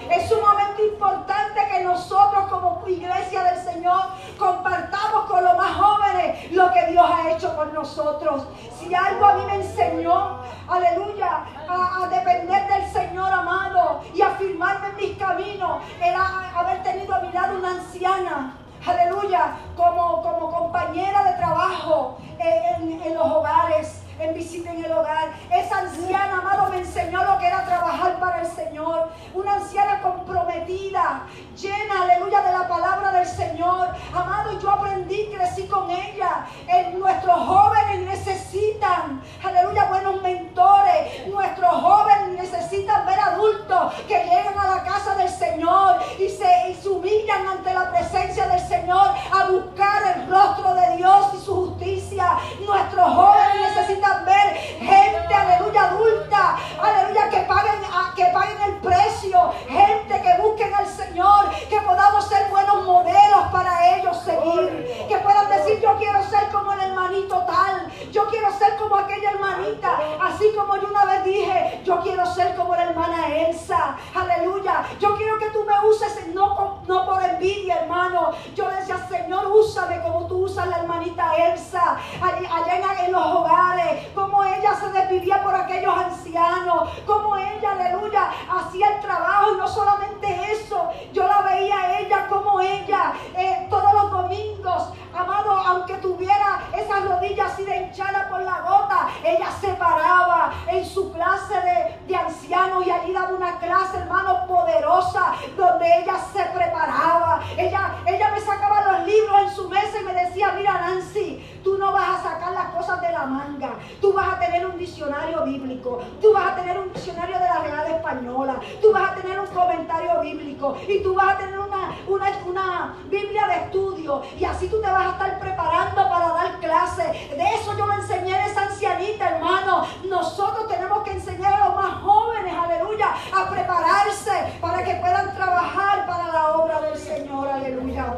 Es sumamente importante que nosotros como iglesia del Señor compartamos con los más jóvenes lo que Dios ha hecho con nosotros. Si algo a mí me enseñó, aleluya, a, depender del Señor amado y afirmarme en mis caminos, era haber tenido a mi lado una anciana aleluya, como, como compañera de trabajo en, los hogares, en visita en el hogar. Esa anciana, amado, me enseñó lo que era trabajar para el Señor. Una anciana comprometida, llena, aleluya, de la palabra del Señor. Amado, yo aprendí, crecí con ella. nuestros jóvenes necesitan, aleluya, buenos mentores. Nuestros jóvenes necesitan ver adultos que llegan a la casa del Señor y se, y se humillan ante la presencia del Señor a buscar el rostro de Dios y su justicia. Nuestros jóvenes necesitan ver gente, aleluya, adulta, aleluya, que paguen, que paguen el precio. Gente que busquen al Señor, que podamos ser buenos modelos para ellos seguir. Que puedan decir, yo quiero ser como el hermanito tal. Yo quiero ser como aquella hermanita. Así como yo una vez dije, yo quiero ser como la hermana Elsa. Aleluya. Yo quiero que tú me uses no, no por envidia, hermano. Yo decía, Señor, úsame como tú usas la hermanita Elsa. Allá, en, los hogares. Como ella se desvivía por aquellos ancianos. Como ella, aleluya, hacía el trabajo. Y no solamente eso. Yo la veía a ella como ella. Eh, todos los domingos Amado, aunque tuviera esas rodillas así de hinchada por la gota, ella se paraba en su clase de, de ancianos y allí daba una clase, hermano, poderosa, donde ella se preparaba. Ella, ella me sacaba los libros en su mesa y me decía, mira Nancy, tú no vas a sacar las cosas de la manga, tú vas a tener un diccionario bíblico, tú vas a tener un diccionario de la Real Española, tú vas a tener un comentario bíblico y tú vas a tener una, una, una Biblia de estudio y así tú te vas a estar preparando para dar clase. De eso yo le enseñé a esa ancianita, hermano. Nosotros tenemos que enseñar a los más jóvenes, aleluya, a prepararse para que puedan trabajar para la obra del Señor, aleluya.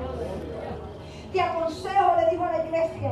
Te aconsejo, le dijo a la iglesia.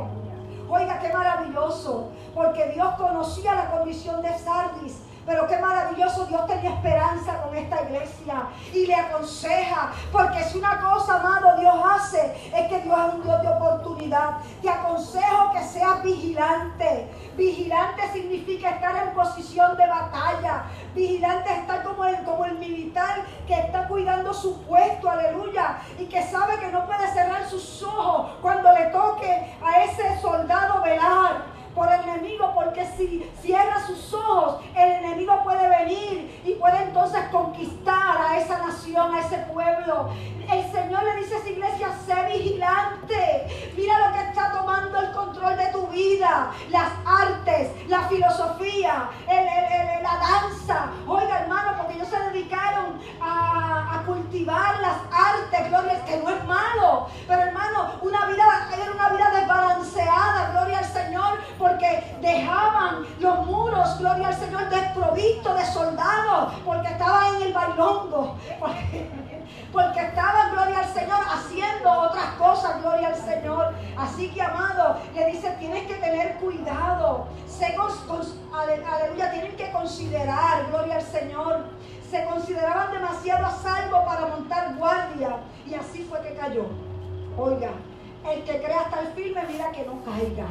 Oiga, qué maravilloso, porque Dios conocía la condición de Sardis pero qué maravilloso, Dios tenía esperanza con esta iglesia y le aconseja, porque es una cosa, amado, Dios hace, es que Dios es un Dios de oportunidad. Te aconsejo que seas vigilante. Vigilante significa estar en posición de batalla. Vigilante es estar como el, como el militar que está cuidando su puesto, aleluya, y que sabe que no puede cerrar sus ojos cuando le toque a ese soldado velar por el enemigo, porque si cierra sus ojos, el enemigo puede venir y puede entonces conquistar a esa nación, a ese pueblo. El Señor le dice a esa iglesia, sé vigilante. Mira lo que está tomando el control de tu vida. Las artes, la filosofía, la danza. Oiga, hermano, porque ellos se dedicaron a, a cultivar las artes, gloria, que no es malo. Pero hermano, una vida era una vida desbalanceada, gloria al Señor porque dejaban los al Señor, desprovistos de soldados, porque estaban en el bailongo, porque, estaban, gloria al Señor, haciendo otras cosas, gloria al Señor. Así que, amado, le dice, tienes que tener cuidado, se, aleluya, tienen que considerar, gloria al Señor. Se consideraban demasiado a salvo para montar guardia y así fue que cayó. Oiga, el que crea el firme, mira que no caiga.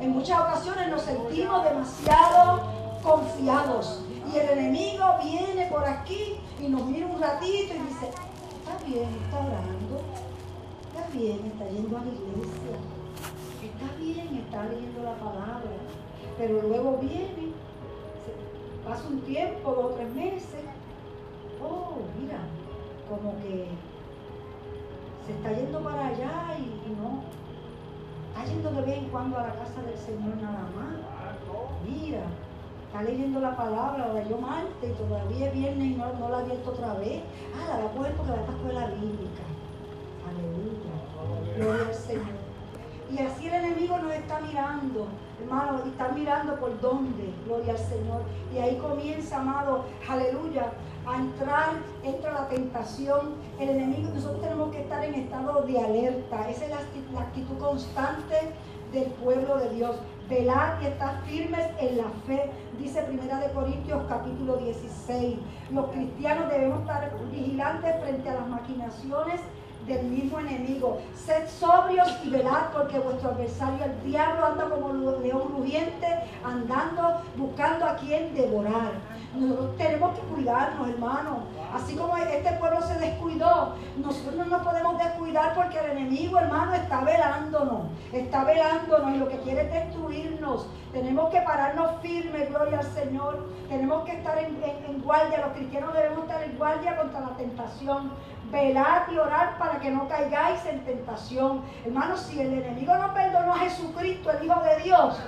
En muchas ocasiones nos sentimos demasiado confiados. Y el enemigo viene por aquí y nos mira un ratito y dice, está bien, está orando, está bien, está yendo a la iglesia, está bien, está leyendo la palabra. Pero luego viene, pasa un tiempo, dos o tres meses, oh, mira, como que se está yendo para allá y, no, está yendo de vez en cuando a la casa del Señor nada más. Mira, está leyendo la palabra, la leyó martes y todavía es viernes y no, no la ha abierto otra vez. Ah, la va a coger porque va a escuela bíblica. Aleluya. Gloria al Señor. Y así el enemigo nos está mirando, hermano, y está mirando por dónde, gloria al Señor. Y ahí comienza, amado, aleluya, a entrar, entra la tentación, el enemigo, nosotros tenemos que estar en estado de alerta. Esa es la, actitud constante del pueblo de Dios. Velar y estar firmes en la fe, dice Primera de Corintios capítulo 16. Los cristianos debemos estar vigilantes frente a las maquinaciones del mismo enemigo. Sed sobrios y velad porque vuestro adversario, el diablo, anda como león rugiente, andando, buscando a quien devorar. Nosotros tenemos que cuidarnos, hermano. Así como este pueblo se descuidó, nosotros no nos podemos descuidar porque el enemigo, hermano, está velándonos. Está velándonos y lo que quiere es destruirnos. Tenemos que pararnos firmes, gloria al Señor. Tenemos que estar en, guardia. Los cristianos debemos estar en guardia contra la tentación velad y orar para que no caigáis en tentación. Hermanos, si el enemigo no perdonó a Jesucristo, el Hijo de Dios,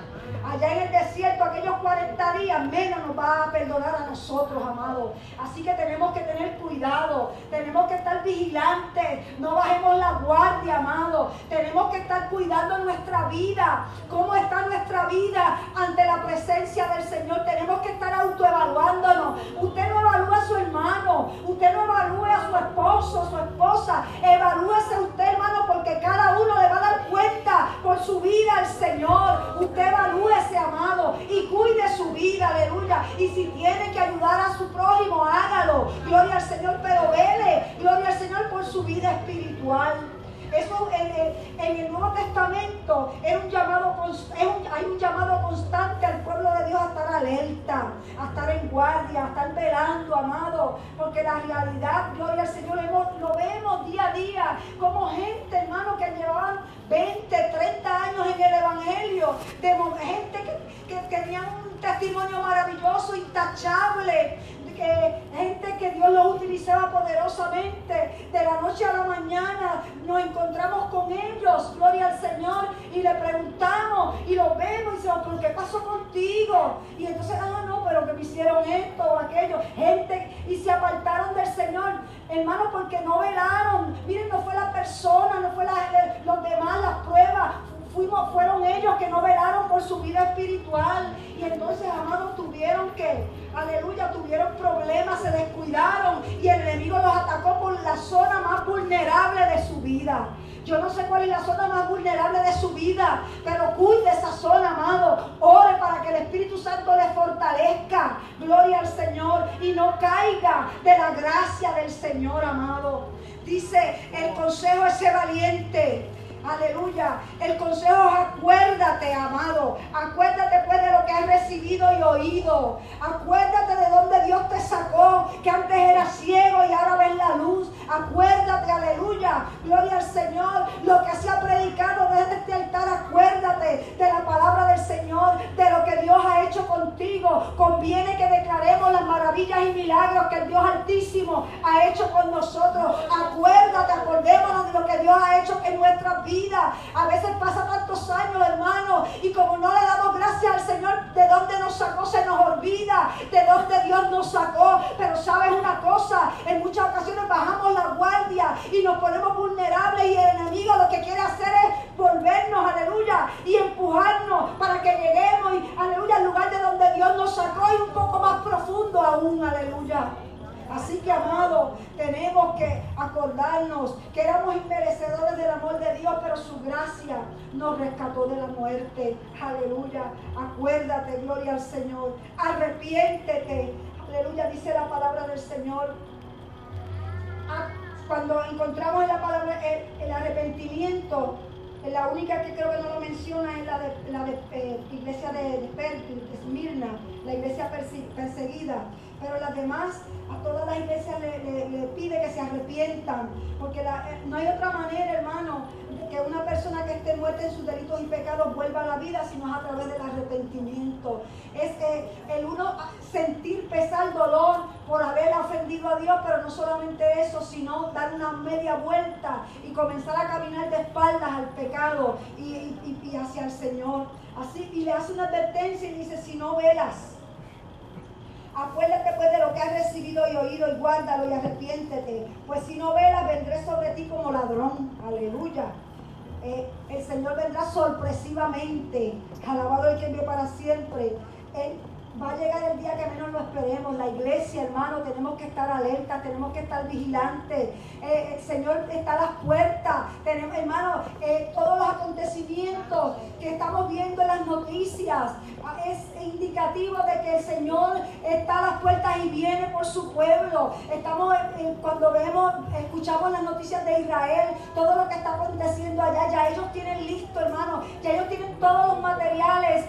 allá en el desierto, aquellos 40 días, menos nos va a perdonar a nosotros, amados. Así que tenemos que tener cuidado, tenemos que estar vigilantes, no bajemos la guardia, amado. Tenemos que estar cuidando nuestra vida, cómo está nuestra vida ante la presencia del Señor. Tenemos que estar autoevaluándonos. Usted no evalúa a su hermano, usted no evalúa a su esposo, su esposa. Evalúese usted, hermano, porque cada uno le va a dar cuenta por su vida al Señor. Usted evalúa ese amado, y cuide su vida, aleluya. Y si tiene que ayudar a su prójimo, hágalo. Gloria al Señor, pero vele, gloria al Señor por su vida espiritual. Eso en, el Nuevo Testamento es un llamado, hay un llamado constante al pueblo de Dios a estar alerta, a estar en guardia, a estar velando, amado, porque la realidad, gloria al Señor, lo vemos día a día, como gente, hermano, que llevaban 20, 30 años en el Evangelio, de gente que, que tenían un testimonio maravilloso, intachable, que gente que Dios lo utilizaba poderosamente. De la noche a la mañana nos encontramos con ellos, gloria al Señor, y le preguntamos y lo vemos y decimos, ¿pero qué pasó contigo? Y entonces, ah, no, pero que me hicieron esto o aquello. Gente, y se apartaron del Señor, hermano, porque no velaron. Miren, no fue la persona, no fue la, los demás, las pruebas fueron ellos que no velaron por su vida espiritual. Y entonces, amados, tuvieron que, aleluya, tuvieron problemas, se descuidaron y el enemigo los atacó por la zona más vulnerable de su vida. Yo no sé cuál es la zona más vulnerable de su vida, pero cuide esa zona, amado. Ore para que el Espíritu Santo le fortalezca. Gloria al Señor y no caiga de la gracia del Señor, amado. Dice, el consejo es ser valiente. Aleluya. El consejo es acuérdate, amado. Acuérdate pues de lo que has recibido y oído. Acuérdate de dónde Dios te sacó, que antes era ciego y ahora ves la luz. Acuérdate, aleluya. Gloria al Señor. Lo que se ha predicado desde este altar, acuérdate de la palabra del Señor, de lo que Dios ha hecho contigo. Conviene que declaremos las maravillas y milagros que el Dios Altísimo ha hecho con nosotros. Acuérdate, acordémonos de lo que Dios ha hecho en nuestras vidas a veces pasa tantos años, hermano, y como no le damos gracias al Señor, de dónde nos sacó se nos olvida, de dónde Dios nos sacó. Pero sabes una cosa, en muchas ocasiones bajamos la guardia y nos ponemos vulnerables y el enemigo lo que quiere hacer es volvernos, aleluya, y empujarnos para que lleguemos, y, aleluya, al lugar de donde Dios nos sacó y un poco más profundo aún, aleluya. Así que, amado, tenemos que acordarnos que éramos inmerecedores del amor de Dios, pero su gracia nos rescató de la muerte. Aleluya. Acuérdate, gloria al Señor. Arrepiéntete. Aleluya, dice la palabra del Señor. Ah, cuando encontramos en la palabra el, arrepentimiento, la única que creo que no lo menciona es la de la eh, iglesia de, de, de Esmirna, la iglesia perseguida. Pero las demás a todas las iglesias le, pide que se arrepientan, porque eh, no hay otra manera, hermano, que una persona que esté muerta en sus delitos y pecados vuelva a la vida, sino es a través del arrepentimiento. Es el uno sentir pesar dolor por haber ofendido a Dios, pero no solamente eso, sino dar una media vuelta y comenzar a caminar de espaldas al pecado y, y hacia el Señor. Así, y le hace una advertencia y dice, si no velas, Acuérdate pues de lo que has recibido y oído y guárdalo y arrepiéntete. Pues si no velas, vendré sobre ti como ladrón. Aleluya. Eh, el Señor vendrá sorpresivamente. Alabado el que vive para siempre. Va a llegar el día que menos lo esperemos. La iglesia, hermano, tenemos que estar alerta, tenemos que estar vigilantes. Eh, el Señor está a las puertas. Tenemos, hermano, eh, todos los acontecimientos que estamos viendo en las noticias ah, es indicativo de que el Señor está a las puertas y viene por su pueblo. Estamos eh, cuando vemos, escuchamos las noticias de Israel, todo lo que está aconteciendo allá, ya ellos tienen listo, hermano, ya ellos tienen todos los materiales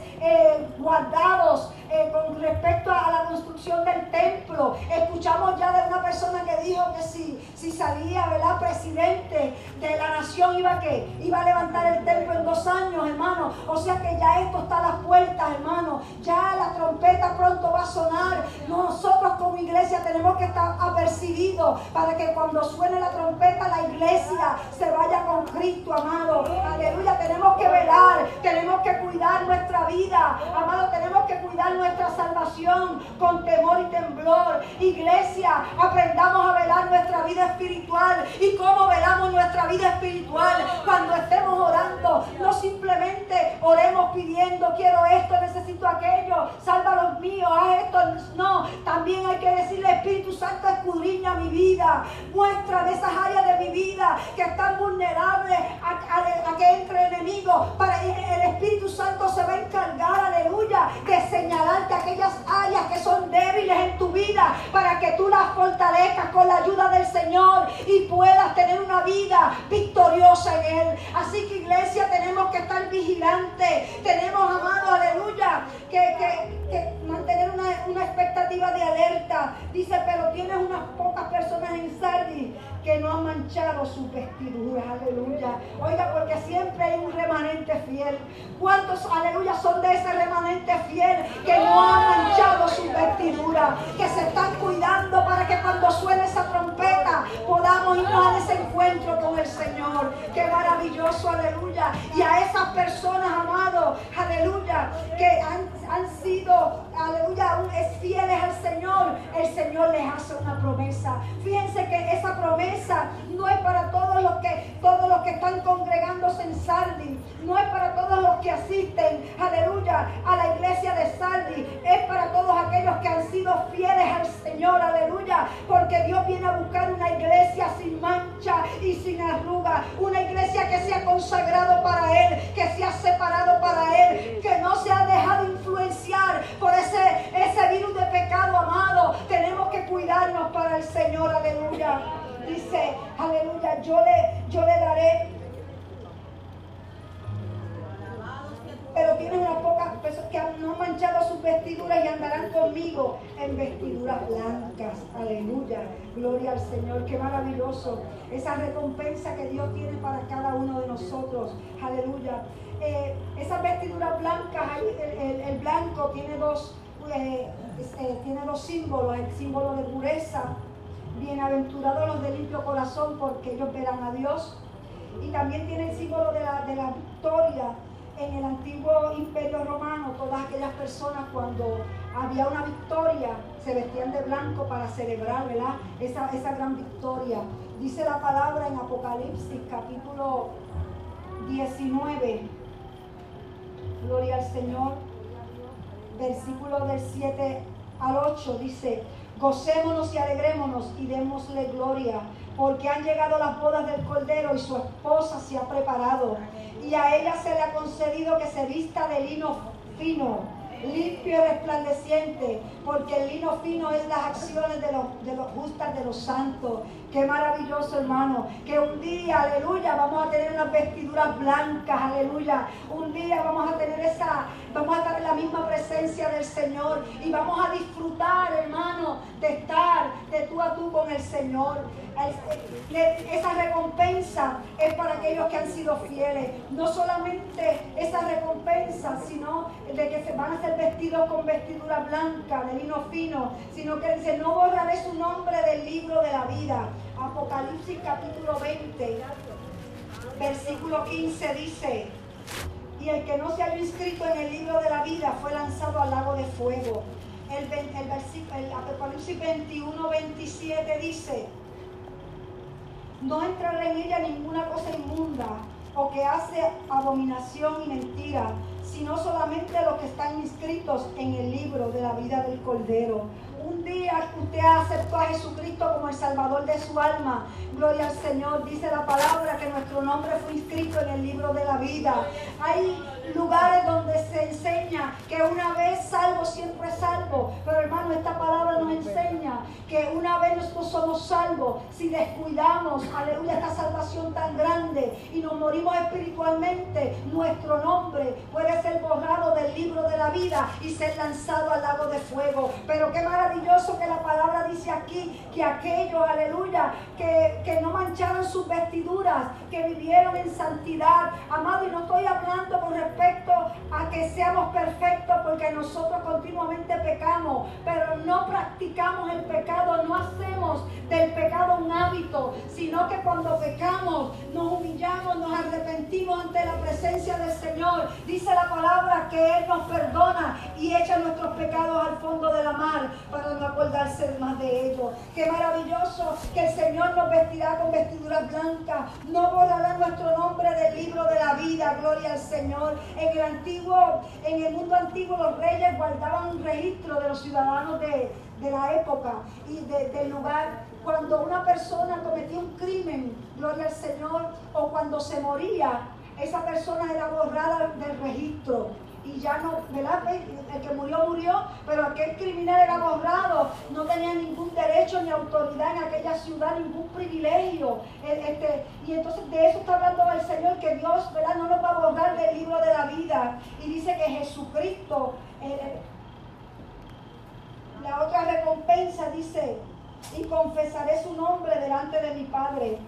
guardados eh, con respecto a la construcción del templo. Escuchamos ya de una persona que dijo que si, si salía, ¿verdad? Presidente de la nación iba a que iba a levantar el templo en dos años, hermano. O sea que ya esto está a las puertas, hermano. Ya la trompeta pronto va a sonar. Nosotros como iglesia tenemos que estar apercibidos para que cuando suene la trompeta la iglesia se vaya con Cristo, amado. Aleluya, tenemos que velar, tenemos que cuidar nuestra vida, amado, tenemos que cuidar nuestra salvación con temor y temblor. Iglesia, aprendamos a velar nuestra vida espiritual. ¿Y cómo velamos nuestra vida espiritual? Cuando estemos orando, no simplemente oremos pidiendo, quiero esto, necesito aquello, salva los míos, haz esto. No, también hay que decirle, Espíritu Santo, escudriña mi vida. Muestra esas áreas de mi vida que están vulnerables a, que entre enemigo. Para el Espíritu Santo se va a encargar, aleluya, de señalar aquellas áreas que son débiles en tu vida para que tú las fortalezcas con la ayuda del Señor y puedas tener una vida victoriosa en Él. Así que iglesia tenemos que estar vigilantes, tenemos, amado, aleluya, que, mantener una, una expectativa de alerta. Dice, pero tienes unas pocas personas en Sardis que no han manchado sus vestiduras, aleluya. Oiga, porque siempre hay un remanente fiel. ¿Cuántos, aleluya, son de ese remanente fiel que no han manchado sus vestiduras, que se están cuidando para que cuando suene esa trompeta podamos irnos a ese encuentro con el Señor? Qué maravilloso, aleluya. Y a esas personas, amados, aleluya, que han, han sido, aleluya, es fieles al Señor, el Señor les hace una promesa. Fíjense que esa promesa no es para todos los que todos los que están congregándose en Sardi, no es para todos los que asisten, aleluya, a la iglesia de Sardi, es para todos aquellos que han sido fieles al Señor, aleluya, porque Dios viene a buscar una iglesia sin mancha y sin arruga, una iglesia que se ha consagrado para Él, que se ha separado para Él, que no se ha dejado influenciar por ese, ese virus de pecado amado. Tenemos que cuidarnos para el Señor, aleluya dice, aleluya, yo le, yo le daré. Pero tienen unas pocas personas que no han manchado sus vestiduras y andarán conmigo en vestiduras blancas. Aleluya. Gloria al Señor. Qué maravilloso. Esa recompensa que Dios tiene para cada uno de nosotros. Aleluya. Eh, esas vestiduras blancas, el, blanco tiene dos, eh, eh, tiene dos símbolos. El símbolo de pureza Bienaventurados los de limpio corazón porque ellos verán a Dios. Y también tiene el símbolo de la, de la victoria en el antiguo imperio romano. Todas aquellas personas cuando había una victoria se vestían de blanco para celebrar ¿verdad? Esa, esa gran victoria. Dice la palabra en Apocalipsis capítulo 19. Gloria al Señor. Versículo del 7 al 8 dice, Gocémonos y alegrémonos y démosle gloria, porque han llegado las bodas del Cordero y su esposa se ha preparado. Y a ella se le ha concedido que se vista de lino fino, limpio y resplandeciente, porque el lino fino es las acciones de los, de los justas de los santos. Qué maravilloso, hermano. Que un día, aleluya, vamos a tener unas vestiduras blancas, aleluya. Un día vamos a tener esa, vamos a estar en la misma presencia del Señor y vamos a disfrutar, hermano, de estar de tú a tú con el Señor. Esa recompensa es para aquellos que han sido fieles. No solamente esa recompensa, sino de que se van a ser vestidos con vestidura blanca, de lino fino, sino que dice, no borraré su nombre del libro de la vida. Apocalipsis capítulo 20, versículo 15 dice, y el que no se haya inscrito en el libro de la vida fue lanzado al lago de fuego. El, el, el Apocalipsis 21, 27 dice, no entrará en ella ninguna cosa inmunda o que hace abominación y mentira, sino solamente los que están inscritos en el libro de la vida del Cordero un día usted aceptó a Jesucristo como el Salvador de su alma, gloria al Señor, dice la palabra que nuestro nombre fue inscrito en el libro de la vida. Hay lugares donde se enseña que una vez salvo, siempre salvo. Pero hermano, esta palabra nos enseña que una vez nosotros somos salvos, si descuidamos, aleluya, esta salvación tan grande y nos morimos espiritualmente, nuestro nombre puede ser borrado del libro de la vida y ser lanzado al lago de fuego. Pero qué maravilloso que la palabra dice aquí que aquellos, aleluya, que, que no mancharon sus vestiduras, que vivieron en santidad. Amado, y no estoy hablando con respecto a que seamos perfectos porque nosotros continuamente pecamos, pero no practicamos el pecado, no hacemos del pecado un hábito, sino que cuando pecamos nos humillamos, nos arrepentimos ante la presencia del Señor. Dice la palabra que Él nos perdona y echa nuestros pecados al fondo de la mar no acordarse más de ellos. Qué maravilloso que el Señor nos vestirá con vestiduras blancas, no borrará nuestro nombre del libro de la vida, gloria al Señor. En el antiguo, en el mundo antiguo los reyes guardaban un registro de los ciudadanos de, la época y del lugar cuando una persona cometía un crimen, gloria al Señor, o cuando se moría, esa persona era borrada del registro. Y ya no, ¿verdad? El que murió, murió, pero aquel criminal era borrado, no tenía ningún derecho ni autoridad en aquella ciudad, ningún privilegio. E, este, y entonces de eso está hablando el Señor, que Dios, ¿verdad? No nos va a borrar del libro de la vida. Y dice que Jesucristo, eh, la otra recompensa dice, y confesaré su nombre delante de mi Padre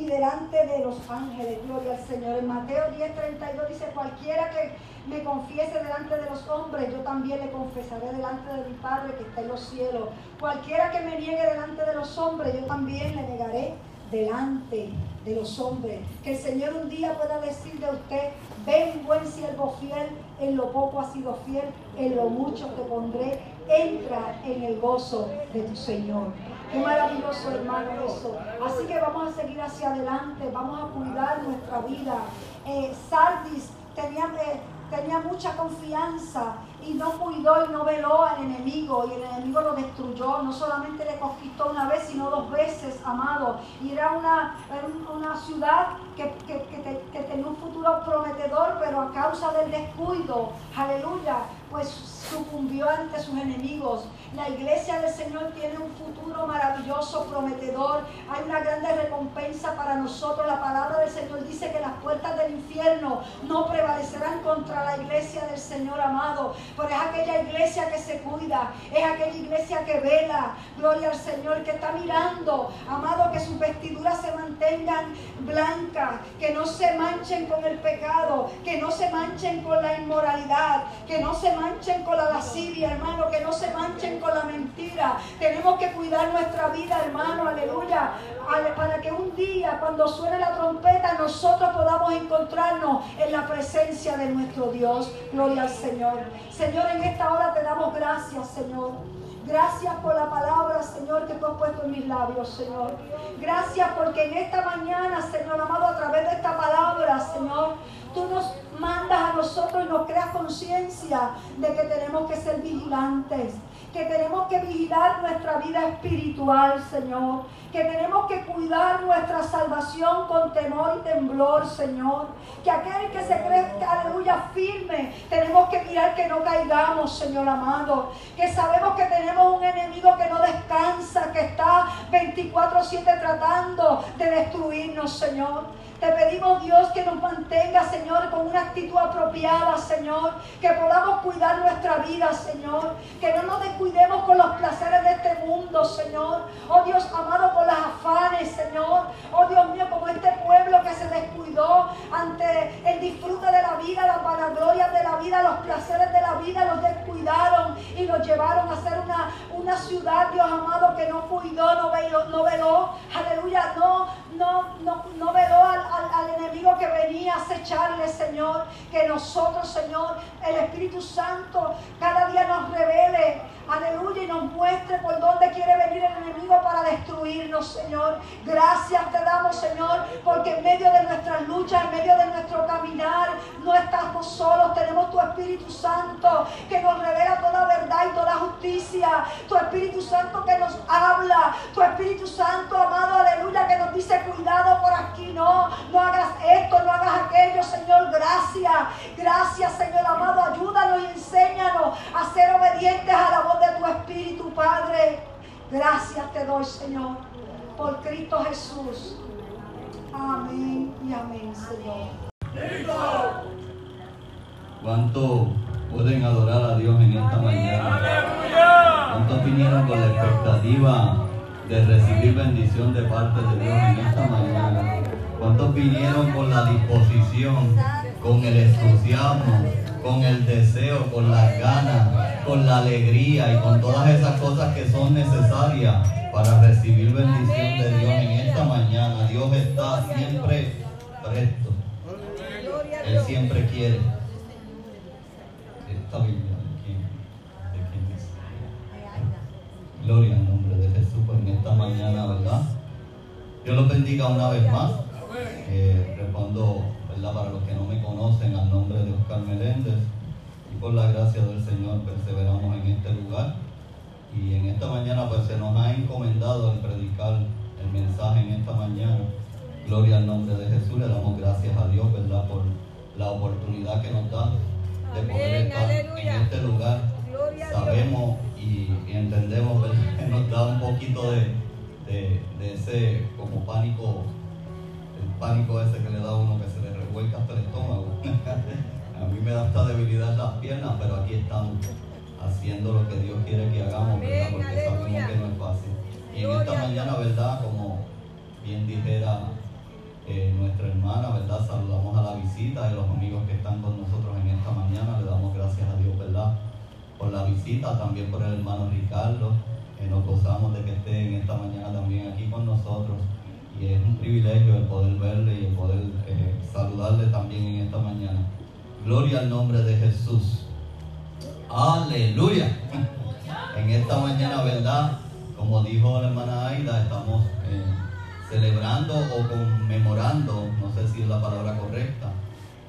y delante de los ángeles. Gloria al Señor. En Mateo 10:32 dice, cualquiera que me confiese delante de los hombres, yo también le confesaré delante de mi Padre que está en los cielos. Cualquiera que me niegue delante de los hombres, yo también le negaré delante de los hombres. Que el Señor un día pueda decir de usted, ven buen siervo fiel, en lo poco has sido fiel, en lo mucho te pondré, entra en el gozo de tu Señor. Qué maravilloso, hermano, eso. Así que vamos a seguir hacia adelante, vamos a cuidar nuestra vida. Eh, Sardis tenía, eh, tenía mucha confianza y no cuidó y no veló al enemigo y el enemigo lo destruyó. No solamente le conquistó una vez, sino dos veces, amado. Y era una, una ciudad que, que tenía un futuro prometedor, pero a causa del descuido, aleluya, pues sucumbió ante sus enemigos. La iglesia del Señor tiene un futuro maravilloso, prometedor. Hay una grande recompensa para nosotros. La palabra del Señor dice que las puertas del infierno no prevalecerán contra la iglesia del Señor amado. Pero es aquella iglesia que se cuida, es aquella iglesia que vela. Gloria al Señor que está mirando, amado, que sus vestiduras se mantengan blancas, que no se manchen con el pecado, que no se manchen con la inmoralidad, que no se con la lascivia, hermano, que no se manchen con la mentira. Tenemos que cuidar nuestra vida, hermano, aleluya, para que un día, cuando suene la trompeta, nosotros podamos encontrarnos en la presencia de nuestro Dios. Gloria al Señor. Señor, en esta hora te damos gracias, Señor. Gracias por la palabra, Señor, que tú has puesto en mis labios, Señor. Gracias porque en esta mañana, Señor amado, a través de esta palabra, Señor, tú nos mandas a nosotros y nos creas conciencia de que tenemos que ser vigilantes, que tenemos que vigilar nuestra vida espiritual, Señor, que tenemos que cuidar nuestra salvación con temor y temblor, Señor, que aquel que se cree, aleluya, firme, tenemos que mirar que no caigamos, Señor amado, que sabemos que tenemos un enemigo que no descansa, que está 24/7 tratando de destruirnos, Señor. Te pedimos, Dios, que nos mantenga, Señor, con una actitud apropiada, Señor. Que podamos cuidar nuestra vida, Señor. Que no nos descuidemos con los placeres de este mundo, Señor. Oh Dios amado, con las afanes, Señor. Oh Dios mío, como este pueblo que se descuidó ante el disfrute de la vida, las vanaglorias de la vida, los placeres de la vida, los descuidaron y los llevaron a ser una, una ciudad, Dios amado, que no cuidó, no veló, no veló aleluya, no, no, no, no veló al, al, enemigo que venía a acecharle, Señor. Que nosotros, Señor, el Espíritu Santo, cada día nos revele, aleluya, y nos muestre por dónde quiere venir el enemigo para destruirnos, Señor. Gracias te damos, Señor, porque en medio de nuestras luchas, en medio de nuestro caminar, no estamos solos. Tenemos tu Espíritu Santo que nos revela toda verdad y toda justicia. Tu Espíritu Santo que nos habla. Tu Espíritu Santo, amado, aleluya, dice cuidado por aquí, no, no hagas esto, no hagas aquello, Señor, gracias. Gracias, Señor amado, ayúdanos y enséñanos a ser obedientes a la voz de tu Espíritu, Padre. Gracias te doy, Señor, por Cristo Jesús. Amén y amén, Señor.
¿Cuánto pueden adorar a Dios en esta mañana? ¿Cuántos vinieron con la expectativa de recibir bendición de parte de Dios en esta mañana? ¿Cuántos vinieron con la disposición, con el entusiasmo, con el deseo, con las ganas, con la alegría y con todas esas cosas que son necesarias para recibir bendición de Dios en esta mañana? Dios está siempre presto. Él siempre quiere. Esta Biblia, Gloria al nombre de Jesús pues, en esta mañana, ¿verdad? Dios los bendiga una vez más. Eh, respondo, ¿verdad? Para los que no me conocen, al nombre de Oscar Meléndez. Y por la gracia del Señor perseveramos en este lugar. Y en esta mañana pues se nos ha encomendado el predicar el mensaje en esta mañana. Gloria al nombre de Jesús. Le damos gracias a Dios, ¿verdad? Por la oportunidad que nos da de poder estar en este lugar. Sabemos y, entendemos que *laughs* nos da un poquito de, de, ese como pánico, el pánico ese que le da a uno que se le revuelca hasta el estómago. *laughs* a mí me da esta debilidad las piernas, pero aquí estamos haciendo lo que Dios quiere que hagamos, ¿verdad? Porque sabemos que no es fácil. Y en esta mañana, ¿verdad? Como bien dijera eh, nuestra hermana, ¿verdad? Saludamos a la visita de los amigos que están con nosotros en esta mañana. Le damos gracias a Dios, ¿verdad? Por la visita, también por el hermano Ricardo. que nos gozamos de que esté en esta mañana también aquí con nosotros. Y es un privilegio el poder verle y el poder eh, saludarle también en esta mañana. Gloria al nombre de Jesús. Aleluya. *laughs* En esta mañana, ¿verdad? Como dijo la hermana Aida, estamos... Eh, celebrando o conmemorando, no sé si es la palabra correcta,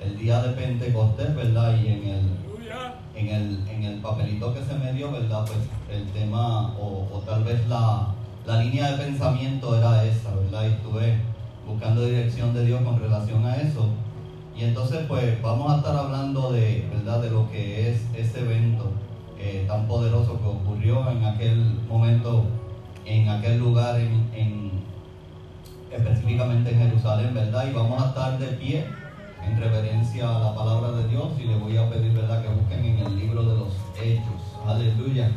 el día de Pentecostés, ¿verdad? Y en el, en el, en el papelito que se me dio, ¿verdad? Pues el tema, o, tal vez la, la, línea de pensamiento era esa, ¿verdad? Y estuve buscando dirección de Dios con relación a eso. Y entonces, pues vamos a estar hablando de, ¿verdad? De lo que es ese evento eh, tan poderoso que ocurrió en aquel momento, en aquel lugar, en específicamente en Jerusalén, ¿verdad? Y vamos a estar de pie en reverencia a la palabra de Dios y le voy a pedir, ¿verdad?, que busquen en el libro de los Hechos. Aleluya.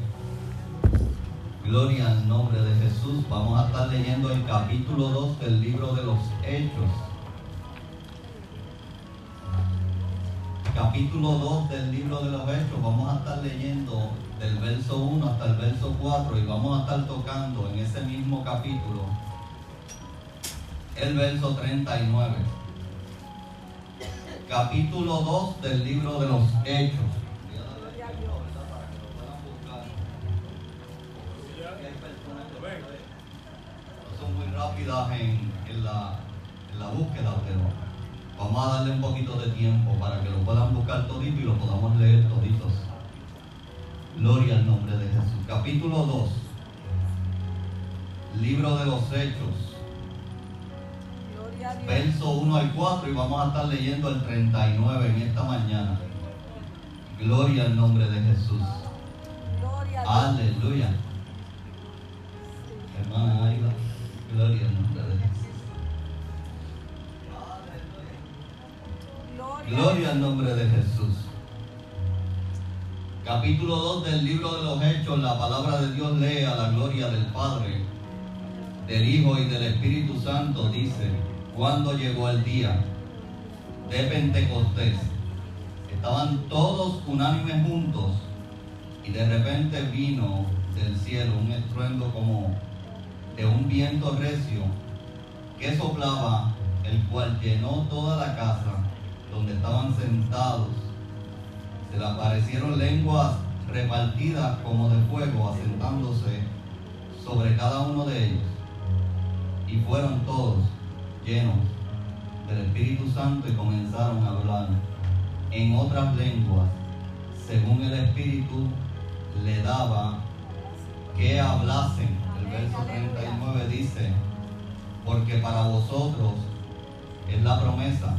Gloria al nombre de Jesús. Vamos a estar leyendo el capítulo 2 del libro de los Hechos. Capítulo 2 del libro de los Hechos. Vamos a estar leyendo del verso 1 hasta el verso 4 y vamos a estar tocando en ese mismo capítulo el verso 39. Capítulo 2 del libro de los Hechos. Son muy rápidas en, la, en la búsqueda, pero vamos a darle un poquito de tiempo para que lo puedan buscar todito y lo podamos leer toditos. Gloria al nombre de Jesús. Capítulo 2. Libro de los Hechos verso 1 al 4 y vamos a estar leyendo el 39 en esta mañana. Gloria al nombre de Jesús. Aleluya. Hermana Aida, gloria al nombre de Jesús. Gloria al nombre de Jesús. Capítulo 2 del libro de los Hechos, la palabra de Dios lee a la gloria del Padre, del Hijo y del Espíritu Santo. Dice, cuando llegó el día de Pentecostés, estaban todos unánimes juntos y de repente vino del cielo un estruendo como de un viento recio que soplaba, el cual llenó toda la casa donde estaban sentados. Se le aparecieron lenguas repartidas como de fuego, asentándose sobre cada uno de ellos. Y fueron todos llenos del Espíritu Santo y comenzaron a hablar en otras lenguas, según el Espíritu le daba que hablasen. El verso 39 dice, porque para vosotros es la promesa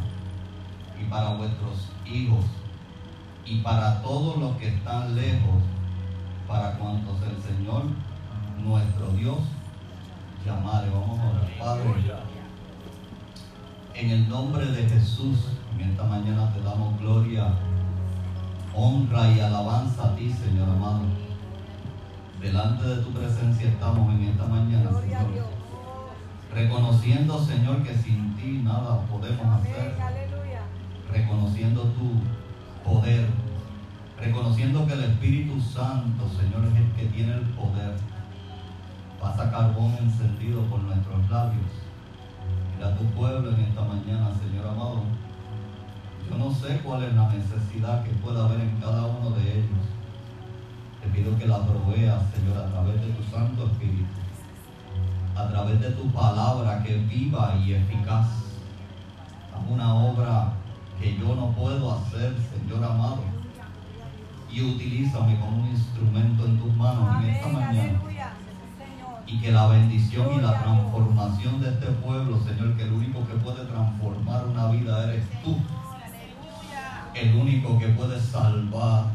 y para vuestros hijos y para todos los que están lejos, para cuantos el Señor nuestro Dios llamare. Vamos a orar. Padre, en el nombre de Jesús, en esta mañana te damos gloria, honra y alabanza a ti, Señor amado. Delante de tu presencia estamos en esta mañana, Señor. Reconociendo, Señor, que sin ti nada podemos hacer reconociendo tu poder, reconociendo que el Espíritu Santo, Señor, es el que tiene el poder. Pasa carbón encendido por nuestros labios. Mira tu pueblo en esta mañana, Señor amado. Yo no sé cuál es la necesidad que pueda haber en cada uno de ellos. Te pido que la proveas, Señor, a través de tu Santo Espíritu, a través de tu palabra que es viva y eficaz. Haz una obra que yo no puedo hacer, Señor amado. Y utilízame como un instrumento en tus manos en esta mañana. Y que la bendición y la transformación de este pueblo, Señor, que el único que puede transformar una vida eres tú. El único que puede salvar.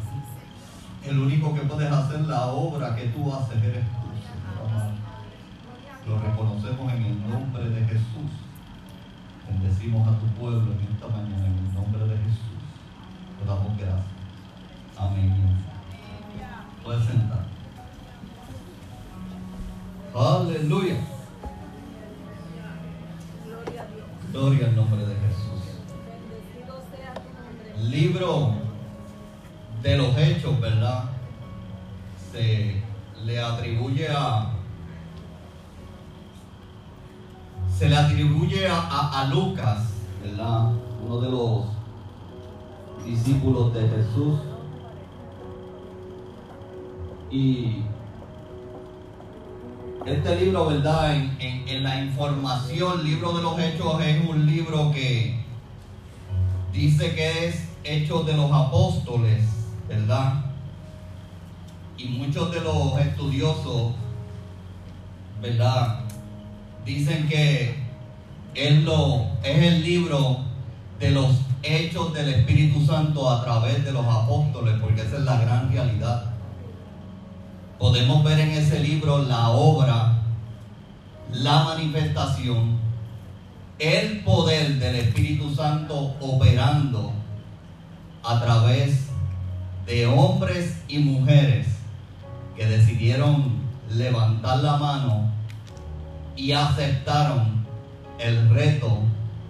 El único que puedes hacer la obra que tú haces eres tú, Señor amado. Lo reconocemos en el nombre de Jesús. Bendecimos a tu pueblo en esta mañana a, Lucas, ¿verdad? Uno de los discípulos de Jesús. Y este libro, ¿verdad? En, en, la información, libro de los hechos es un libro que dice que es hecho de los apóstoles, ¿verdad? Y muchos de los estudiosos, ¿verdad? dicen que él lo, es el libro de los hechos del Espíritu Santo a través de los apóstoles, porque esa es la gran realidad. Podemos ver en ese libro la obra, la manifestación, el poder del Espíritu Santo operando a través de hombres y mujeres que decidieron levantar la mano y aceptaron el reto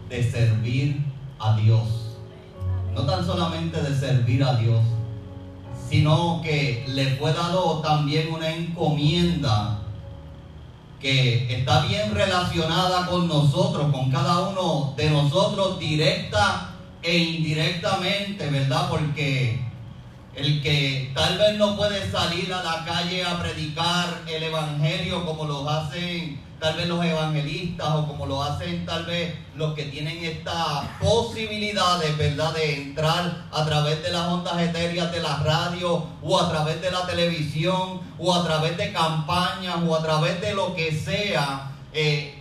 de servir a Dios. No tan solamente de servir a Dios, sino que le fue dado también una encomienda que está bien relacionada con nosotros, con cada uno de nosotros, directa e indirectamente, ¿verdad? Porque el que tal vez no puede salir a la calle a predicar el Evangelio como lo hacen tal vez los evangelistas o como lo hacen tal vez los que tienen esta posibilidad de verdad de entrar a través de las ondas etéreas de la radio o a través de la televisión o a través de campañas o a través de lo que sea eh,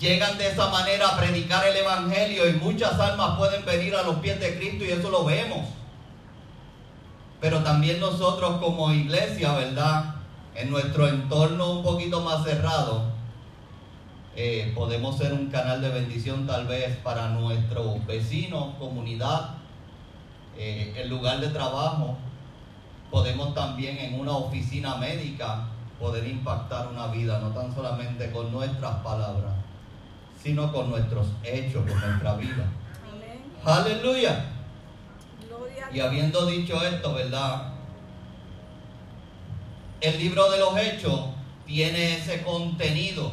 llegan de esa manera a predicar el evangelio y muchas almas pueden venir a los pies de Cristo y eso lo vemos. Pero también nosotros como iglesia verdad en nuestro entorno un poquito más cerrado Eh, podemos ser un canal de bendición tal vez para nuestros vecinos, comunidad, eh, el lugar de trabajo. Podemos también en una oficina médica poder impactar una vida, no tan solamente con nuestras palabras, sino con nuestros hechos, con nuestra vida. Aleluya. Y habiendo dicho esto, ¿verdad? El libro de los hechos tiene ese contenido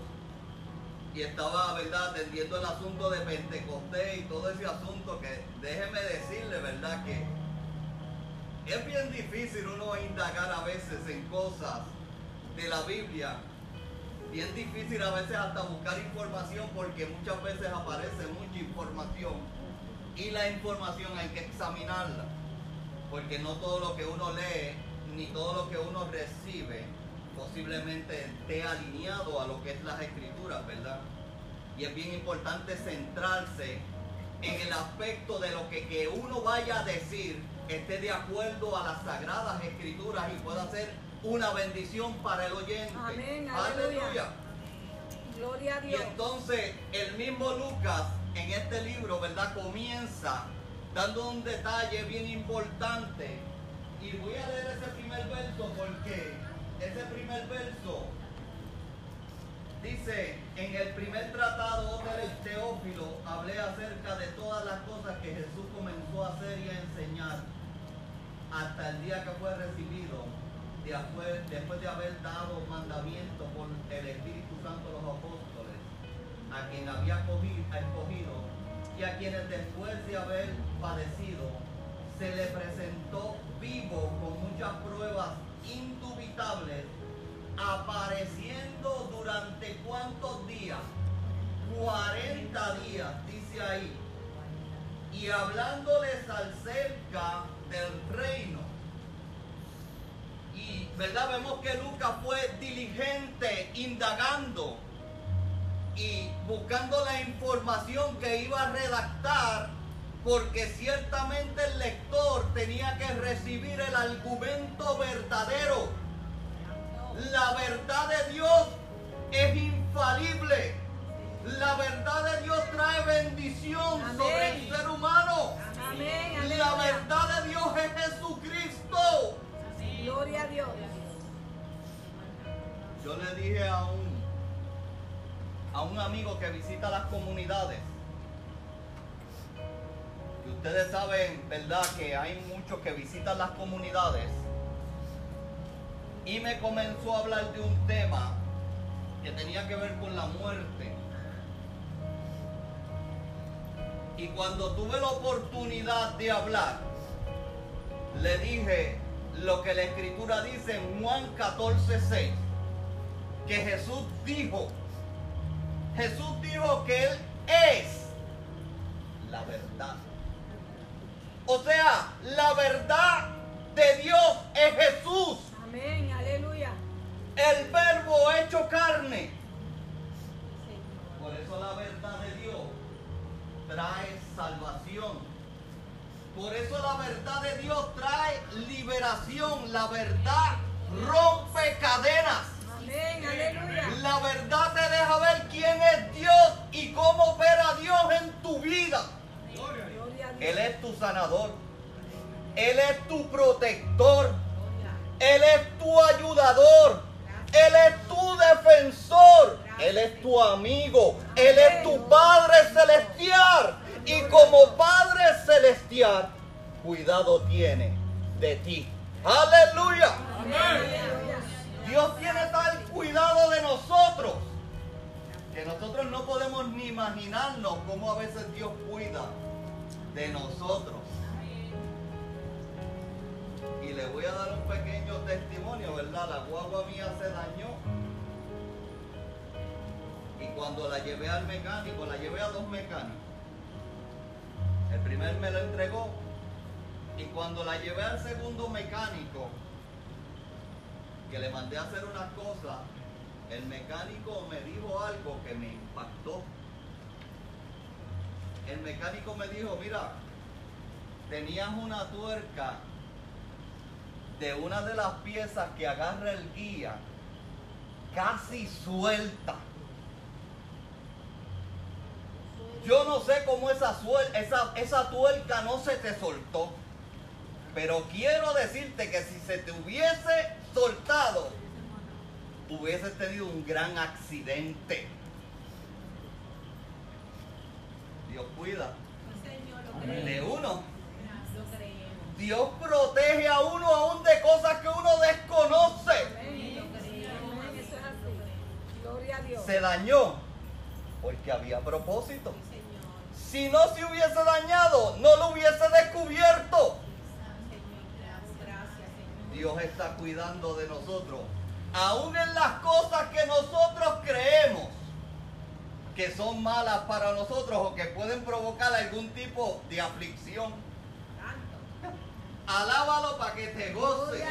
¿verdad?, atendiendo el asunto de Pentecostés y todo ese asunto que déjeme decirle, ¿verdad?, que es bien difícil uno indagar a veces en cosas de la Biblia. Bien difícil a veces hasta buscar información porque muchas veces aparece mucha información y la información hay que examinarla porque no todo lo que uno lee ni todo lo que uno recibe posiblemente esté alineado a lo que es las escrituras, ¿verdad? Y es bien importante centrarse en el aspecto de lo que, que uno vaya a decir esté de acuerdo a las sagradas escrituras y pueda ser una bendición para el oyente.
Amén, aleluya. Gloria a Dios.
Y entonces el mismo Lucas en este libro, ¿verdad? Comienza dando un detalle bien importante. Y voy a leer ese primer verso porque ese primer verso dice, en el primer tratado del Teófilo hablé acerca de todas las cosas que Jesús comenzó a hacer y a enseñar hasta el día que fue recibido, después de haber dado mandamiento por el Espíritu Santo a los apóstoles, a quien había escogido y a quienes después de haber padecido, se le presentó vivo con muchas pruebas apareciendo durante cuántos días? 40 días, dice ahí, y hablándoles acerca del reino. Y, ¿verdad? Vemos que Lucas fue diligente, indagando y buscando la información que iba a redactar porque ciertamente el lector tenía que recibir el argumento verdadero. La verdad de Dios es infalible. La verdad de Dios trae bendición sobre el ser humano. La verdad de Dios es Jesucristo.
Gloria a Dios.
Yo le dije a un, a un amigo que visita las comunidades, Ustedes saben, ¿verdad?, que hay muchos que visitan las comunidades. Y me comenzó a hablar de un tema que tenía que ver con la muerte. Y cuando tuve la oportunidad de hablar, le dije lo que la escritura dice en Juan 14, 6. Que Jesús dijo, Jesús dijo que Él es la verdad. O sea, la verdad de Dios es Jesús.
Amén.
El verbo hecho carne. Por eso la verdad de Dios trae salvación. Por eso la verdad de Dios trae liberación. La verdad rompe cadenas.
Amén, aleluya.
La verdad te deja ver quién es Dios y cómo opera Dios en tu vida. Él es tu sanador. Él es tu protector. Él es tu ayudador. Él es tu defensor. Él es tu amigo. Él es tu Padre celestial. Y como Padre celestial, cuidado tiene de ti. Aleluya. Dios tiene tal cuidado de nosotros que nosotros no podemos ni imaginarnos cómo a veces Dios cuida de nosotros. Y le voy a dar un pequeño testimonio, ¿verdad? La guagua mía se dañó. Y cuando la llevé al mecánico, la llevé a dos mecánicos. El primer me lo entregó. Y cuando la llevé al segundo mecánico, que le mandé a hacer unas cosas, el mecánico me dijo algo que me impactó. El mecánico me dijo, mira, tenías una tuerca de una de las piezas que agarra el guía casi suelta. Yo no sé cómo esa, esa, esa tuerca no se te soltó. Pero quiero decirte que si se te hubiese soltado, hubieses tenido un gran accidente. Dios cuida de uno. Dios protege a uno aún de cosas que uno desconoce. Se dañó porque había propósito. Si no se hubiese dañado, no lo hubiese descubierto. Dios está cuidando de nosotros. Aún en las cosas que nosotros creemos que son malas para nosotros o que pueden provocar algún tipo de aflicción. Alábalo para que te goce.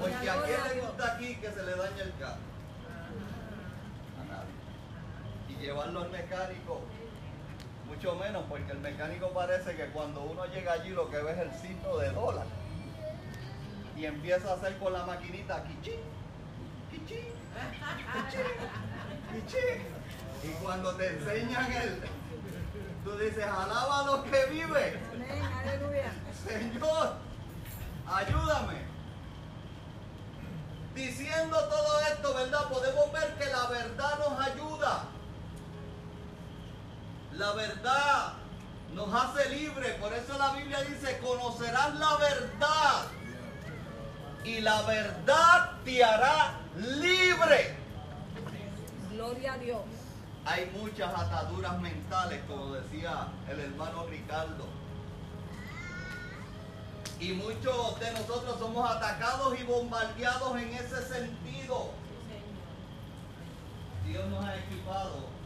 Porque a quién le gusta aquí que se le dañe el carro. A nadie. Y llevarlo al mecánico mucho menos porque el mecánico parece que cuando uno llega allí lo que ve es el signo de dólar. Y empieza a hacer con la maquinita quichín, quichín, quichín, Y cuando te enseñan el, tú dices, alaba a los Señor, ayúdame. Diciendo todo esto, ¿verdad? Podemos ver que la verdad nos ayuda. La verdad nos hace libre. Por eso la Biblia dice, conocerás la verdad. Y la verdad te hará libre.
Gloria a Dios.
Hay muchas ataduras mentales, como decía el hermano Ricardo. Y muchos de nosotros somos atacados y bombardeados en ese sentido. Dios nos ha equipado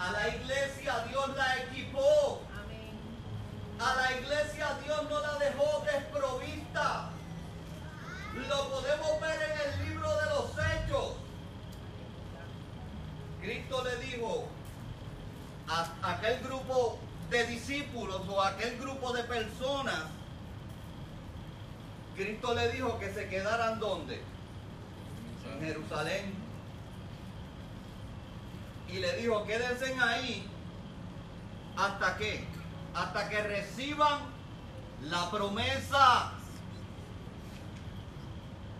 a la iglesia Dios la equipó. A la iglesia Dios no la dejó desprovista. Lo podemos ver en el libro de los hechos. Cristo le dijo a aquel grupo de discípulos o aquel grupo de personas, Cristo le dijo que se quedaran donde? En Jerusalén y le dijo, quédense ahí hasta que, hasta que reciban la promesa.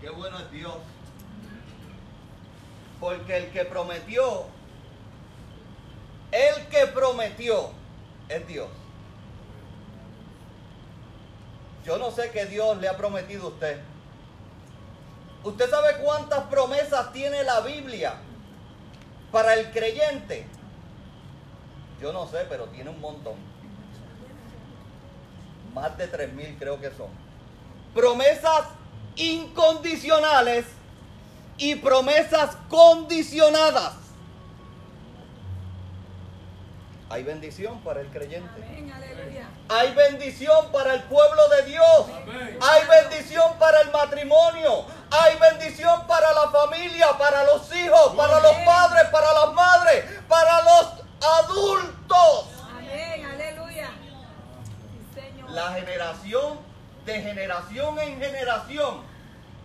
Qué bueno es Dios. Porque el que prometió, el que prometió es Dios. Yo no sé qué Dios le ha prometido a usted. ¿Usted sabe cuántas promesas tiene la Biblia? Para el creyente, yo no sé, pero tiene un montón. Más de 3.000 creo que son. Promesas incondicionales y promesas condicionadas. Hay bendición para el creyente. Hay bendición para el pueblo de Dios. Hay bendición para el matrimonio. Hay bendición para la familia, para los hijos, para los padres, para las madres, para los adultos.
Amén, aleluya.
La generación de generación en generación,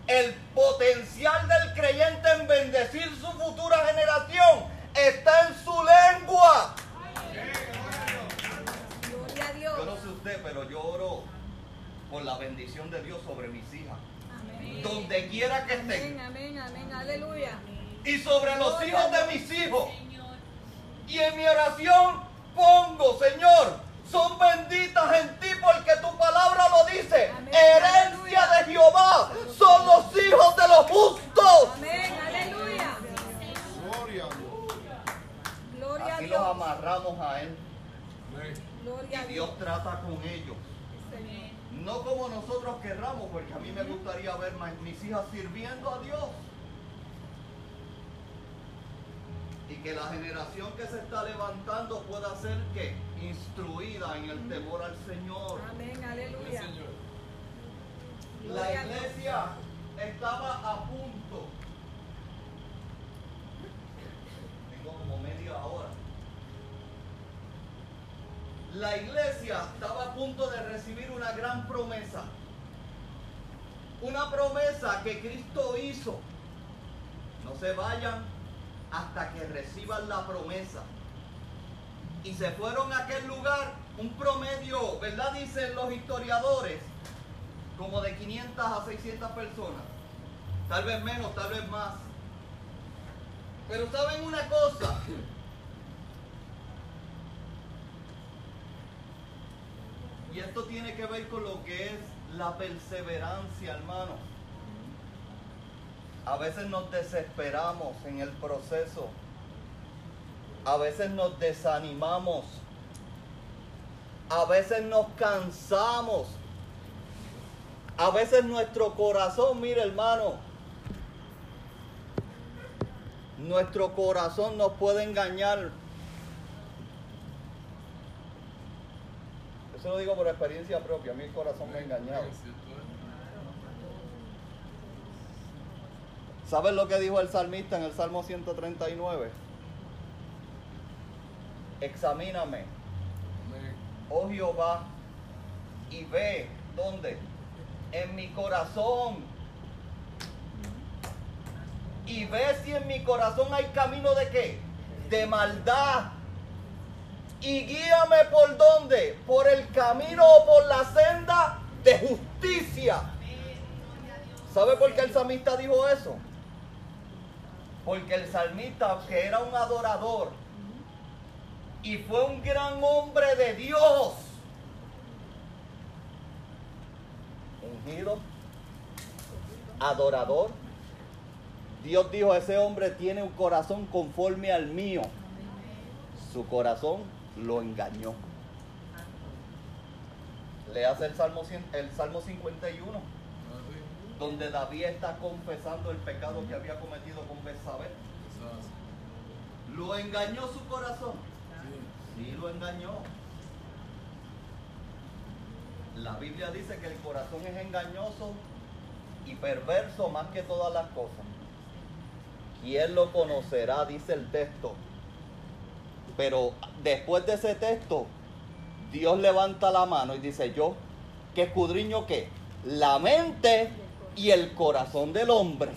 el potencial del creyente en bendecir su futura generación está en su lengua. Yo no sé usted, pero yo oro por la bendición de Dios sobre mis hijas donde quiera que estén.
Amén, amén, aleluya.
Y sobre los hijos de mis hijos. Y en mi oración pongo, Señor, son benditas en ti porque tu palabra lo dice.
Amén.
Herencia
Aleluya.
de Jehová son los hijos de los justos.
Amén,
Gloria a
Aquí los amarramos a Él
Gloria
y
Dios.
Dios trata con ellos.
Señor.
No como nosotros querramos, porque a mí me gustaría ver mis hijas sirviendo a Dios. Y que la generación que se está levantando pueda ser que instruida en el temor al Señor.
Amén, aleluya.
La iglesia estaba a punto. Tengo como media hora. La iglesia estaba a punto de recibir una gran promesa. Una promesa que Cristo hizo. No se vayan hasta que reciban la promesa. Y se fueron a aquel lugar, un promedio, ¿verdad? Dicen los historiadores, como de 500 a 600 personas. Tal vez menos, tal vez más. Pero saben una cosa. Y esto tiene que ver con lo que es la perseverancia, hermano. A veces nos desesperamos en el proceso. A veces nos desanimamos. A veces nos cansamos. A veces nuestro corazón, mire hermano, nuestro corazón nos puede engañar. Eso lo digo por experiencia propia, a mí el corazón me ha engañado. ¿Sabes lo que dijo el salmista en el Salmo 139? Examíname, oh Jehová, y ve dónde? En mi corazón. Y ve si en mi corazón hay camino de qué? De maldad. Y guíame por dónde? Por el camino o por la senda de justicia. ¿Sabe por qué el salmista dijo eso? Porque el salmista, que era un adorador y fue un gran hombre de Dios, ungido, adorador. Dios dijo, ese hombre tiene un corazón conforme al mío. Su corazón lo engañó. Le hace el Salmo, 100 el Salmo 51, donde David está confesando el pecado que había cometido con Betsabé. ¿Lo engañó su corazón? Sí, lo engañó. La Biblia dice que el corazón es engañoso y perverso más que todas las cosas. ¿Quién lo conocerá? Dice el texto. Pero después de ese texto, Dios levanta la mano y dice, yo, que escudriño qué? La mente y el corazón del hombre.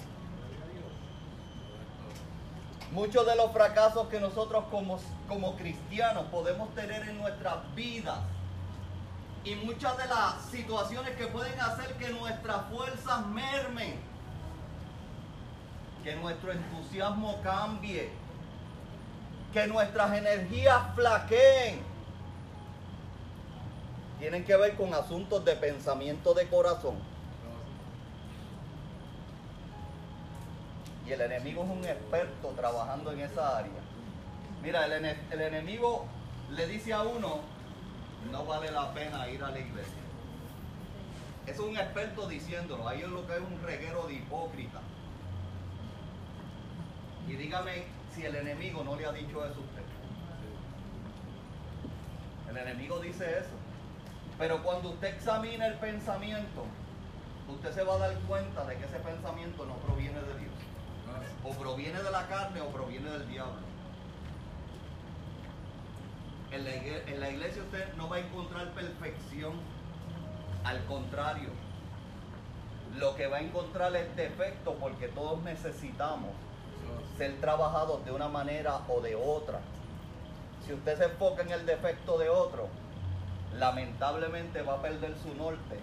Muchos de los fracasos que nosotros como, como cristianos podemos tener en nuestras vidas y muchas de las situaciones que pueden hacer que nuestras fuerzas mermen, que nuestro entusiasmo cambie, que nuestras energías flaqueen, tienen que ver con asuntos de pensamiento de corazón. Y el enemigo es un experto trabajando en esa área. Mira, el, ene- el enemigo le dice a uno, no vale la pena ir a la iglesia. Es un experto diciéndolo. Ahí es lo que es un reguero de hipócrita. Y dígame si el enemigo no le ha dicho eso a usted. El enemigo dice eso. Pero cuando usted examina el pensamiento, usted se va a dar cuenta de que ese pensamiento no proviene de Dios. O proviene de la carne o proviene del diablo. En la, en la iglesia usted no va a encontrar perfección. Al contrario, lo que va a encontrar es defecto porque todos necesitamos ser trabajados de una manera o de otra. Si usted se enfoca en el defecto de otro, lamentablemente va a perder su norte.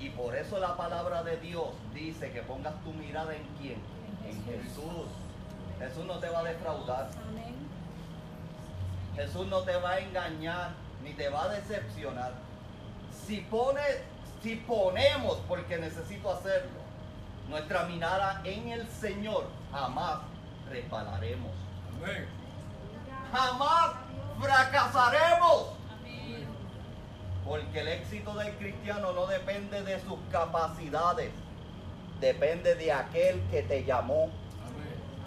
Y por eso la palabra de Dios dice que pongas tu mirada en quién? En Jesús. Jesús no te va a defraudar.
Amén.
Jesús no te va a engañar. ni te va a decepcionar. Si pones, si ponemos, porque necesito hacerlo, nuestra mirada en el Señor, jamás resbalaremos.
Amén.
Jamás fracasaremos. Porque el éxito del cristiano no depende de sus capacidades, depende de aquel que te llamó.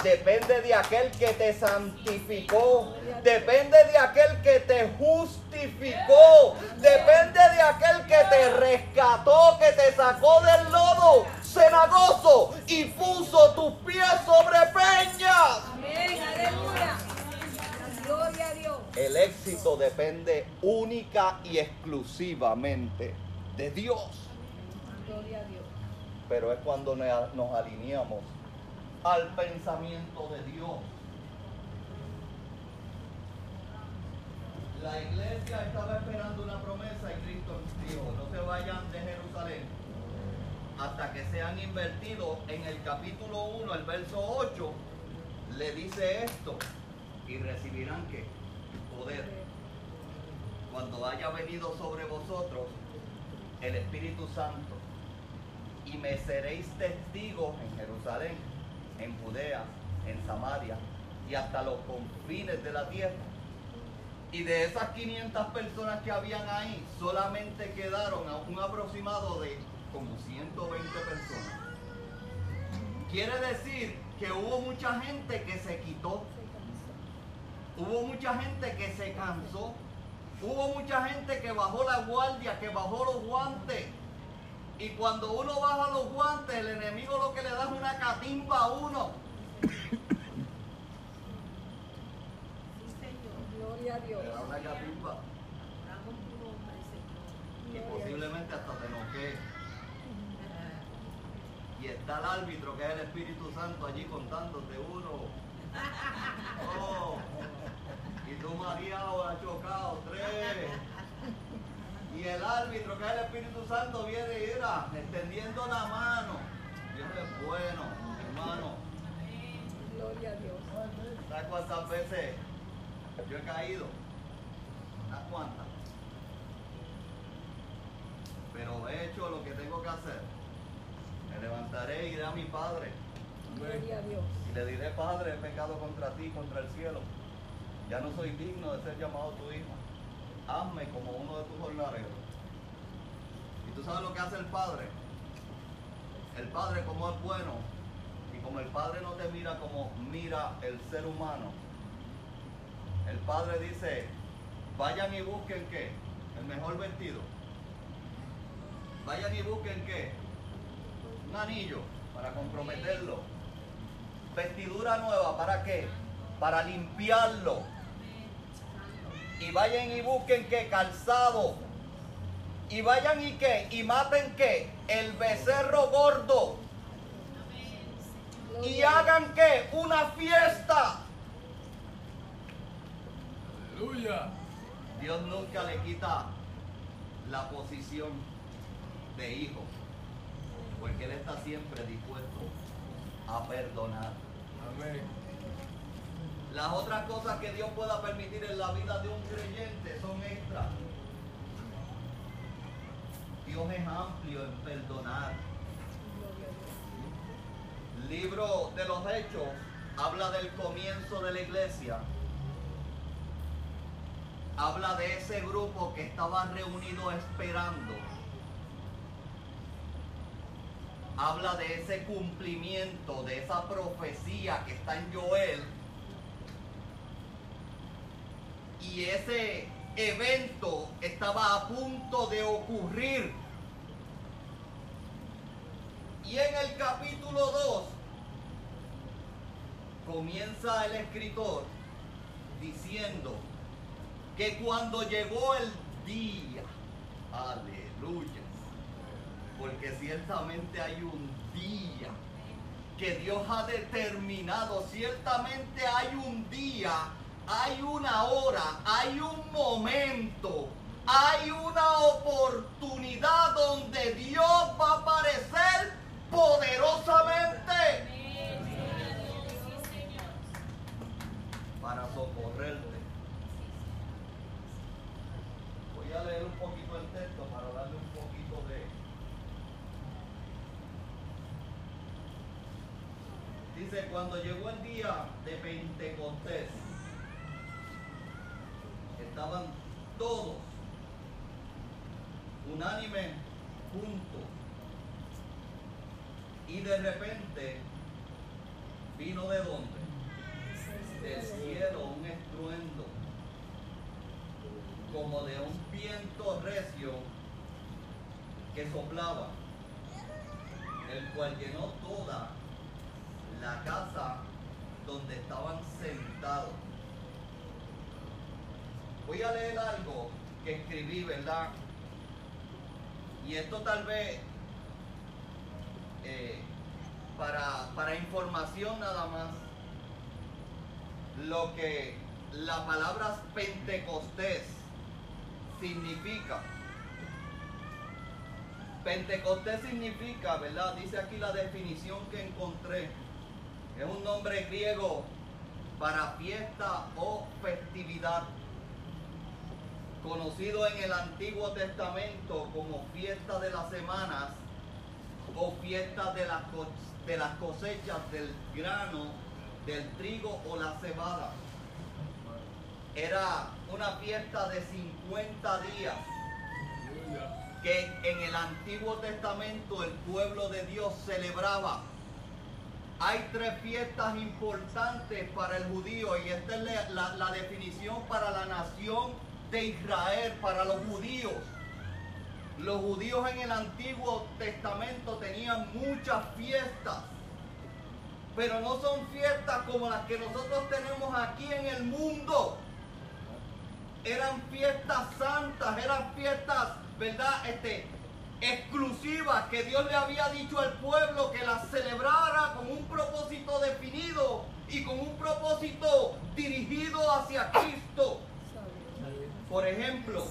Depende de aquel que te santificó. Depende de aquel que te justificó. Depende de aquel que te rescató, que te sacó del lodo cenagoso y puso tus pies sobre peñas.
Amén. Aleluya. Gloria a Dios.
El éxito depende única y exclusivamente de Dios.
Gloria a Dios.
Pero es cuando nos alineamos al pensamiento de Dios. La iglesia estaba esperando una promesa y Cristo dijo, no se vayan de Jerusalén hasta que sean invertidos en el capítulo 1, el verso 8, le dice esto, y recibirán que poder cuando haya venido sobre vosotros el Espíritu Santo y me seréis testigos en Jerusalén, en Judea, en Samaria y hasta los confines de la tierra. Y de esas 500 personas que habían ahí, solamente quedaron a un aproximado de como 120 personas. Quiere decir que hubo mucha gente que se quitó, hubo mucha gente que se cansó, hubo mucha gente que bajó la guardia, que bajó los guantes. Y cuando uno baja los guantes, el enemigo lo que le da es una catimba a uno.
Gloria a Dios.
Le da una catimba. Y posiblemente hasta te noquee. Y está el árbitro, que es el Espíritu Santo, allí contándote uno. Oh. Y tú mareado, has chocado, tres. Y el árbitro, que es el Espíritu Santo, viene y mira, extendiendo la mano. Dios es bueno, hermano.
Gloria a Dios.
¿Sabes cuántas veces yo he caído? ¿Unas cuantas? Pero he hecho lo que tengo que hacer. Me levantaré y iré a mi Padre.
Gloria a Dios.
Y le diré, Padre, he pecado contra ti, contra el cielo. Ya no soy digno de ser llamado tu hijo. Hazme como uno de tus jornaleros. ¿Y tú sabes lo que hace el Padre? El Padre como es bueno y como el Padre no te mira como mira el ser humano, el Padre dice, vayan y busquen qué? El mejor vestido. Vayan y busquen qué? Un anillo para comprometerlo. Vestidura nueva, ¿para qué? Para limpiarlo. Y vayan y busquen qué? Calzado. Y vayan y qué? Y maten qué? El becerro gordo. Y hagan qué? Una fiesta.
Aleluya.
Dios nunca le quita la posición de hijo, porque Él está siempre dispuesto a perdonar.
Amén.
Las otras cosas que Dios pueda permitir en la vida de un creyente son extras. Dios es amplio en perdonar. Libro de los Hechos habla del comienzo de la iglesia. Habla de ese grupo que estaba reunido esperando. Habla de ese cumplimiento, de esa profecía que está en Joel. Y ese evento estaba a punto de ocurrir. Y en el capítulo 2 comienza el escritor diciendo que cuando llegó el día, aleluya, porque ciertamente hay un día que Dios ha determinado, ciertamente hay un día, hay una hora, hay un momento, hay una oportunidad donde Dios va a aparecer poderosamente. Para socorrerte. poquito el texto para darle un poquito de... Cuando llegó el día de Pentecostés, estaban todos unánime juntos. Y de repente vino de dónde? Del cielo un estruendo, como de un viento recio que soplaba, el cual llenó toda la casa donde estaban sentados. Voy a leer algo que escribí, ¿verdad? Y esto tal vez eh, para, para información nada más, lo que la palabra Pentecostés significa. Pentecostés significa, ¿verdad? Dice aquí la definición que encontré. Es un nombre griego para fiesta o festividad conocido en el Antiguo Testamento como fiesta de las semanas o fiesta de las, de las cosechas del grano, del trigo o la cebada. Era una fiesta de 50 días que en el Antiguo Testamento el pueblo de Dios celebraba. Hay tres fiestas importantes para el judío y esta es la, definición para la nación de Israel, para los judíos. Los judíos en el Antiguo Testamento tenían muchas fiestas, pero no son fiestas como las que nosotros tenemos aquí en el mundo eran fiestas santas, eran fiestas, ¿verdad? Este, exclusivas que Dios le había dicho al pueblo que las celebrara con un propósito definido y con un propósito dirigido hacia Cristo. Por ejemplo,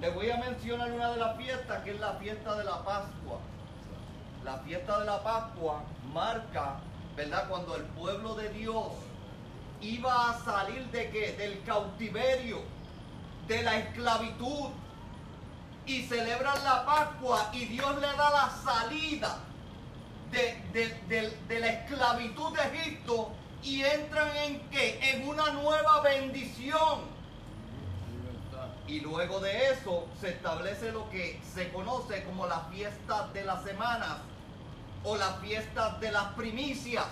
le voy a mencionar una de las fiestas que es la fiesta de la Pascua. La fiesta de la Pascua marca, ¿verdad? Cuando el pueblo de Dios iba a salir de qué? Del cautiverio, de la esclavitud. Y celebran la Pascua y Dios le da la salida de, de- de- de la esclavitud de Egipto y entran en qué? En una nueva bendición. Y luego de eso se establece lo que se conoce como la fiesta de las semanas o la fiesta de las primicias.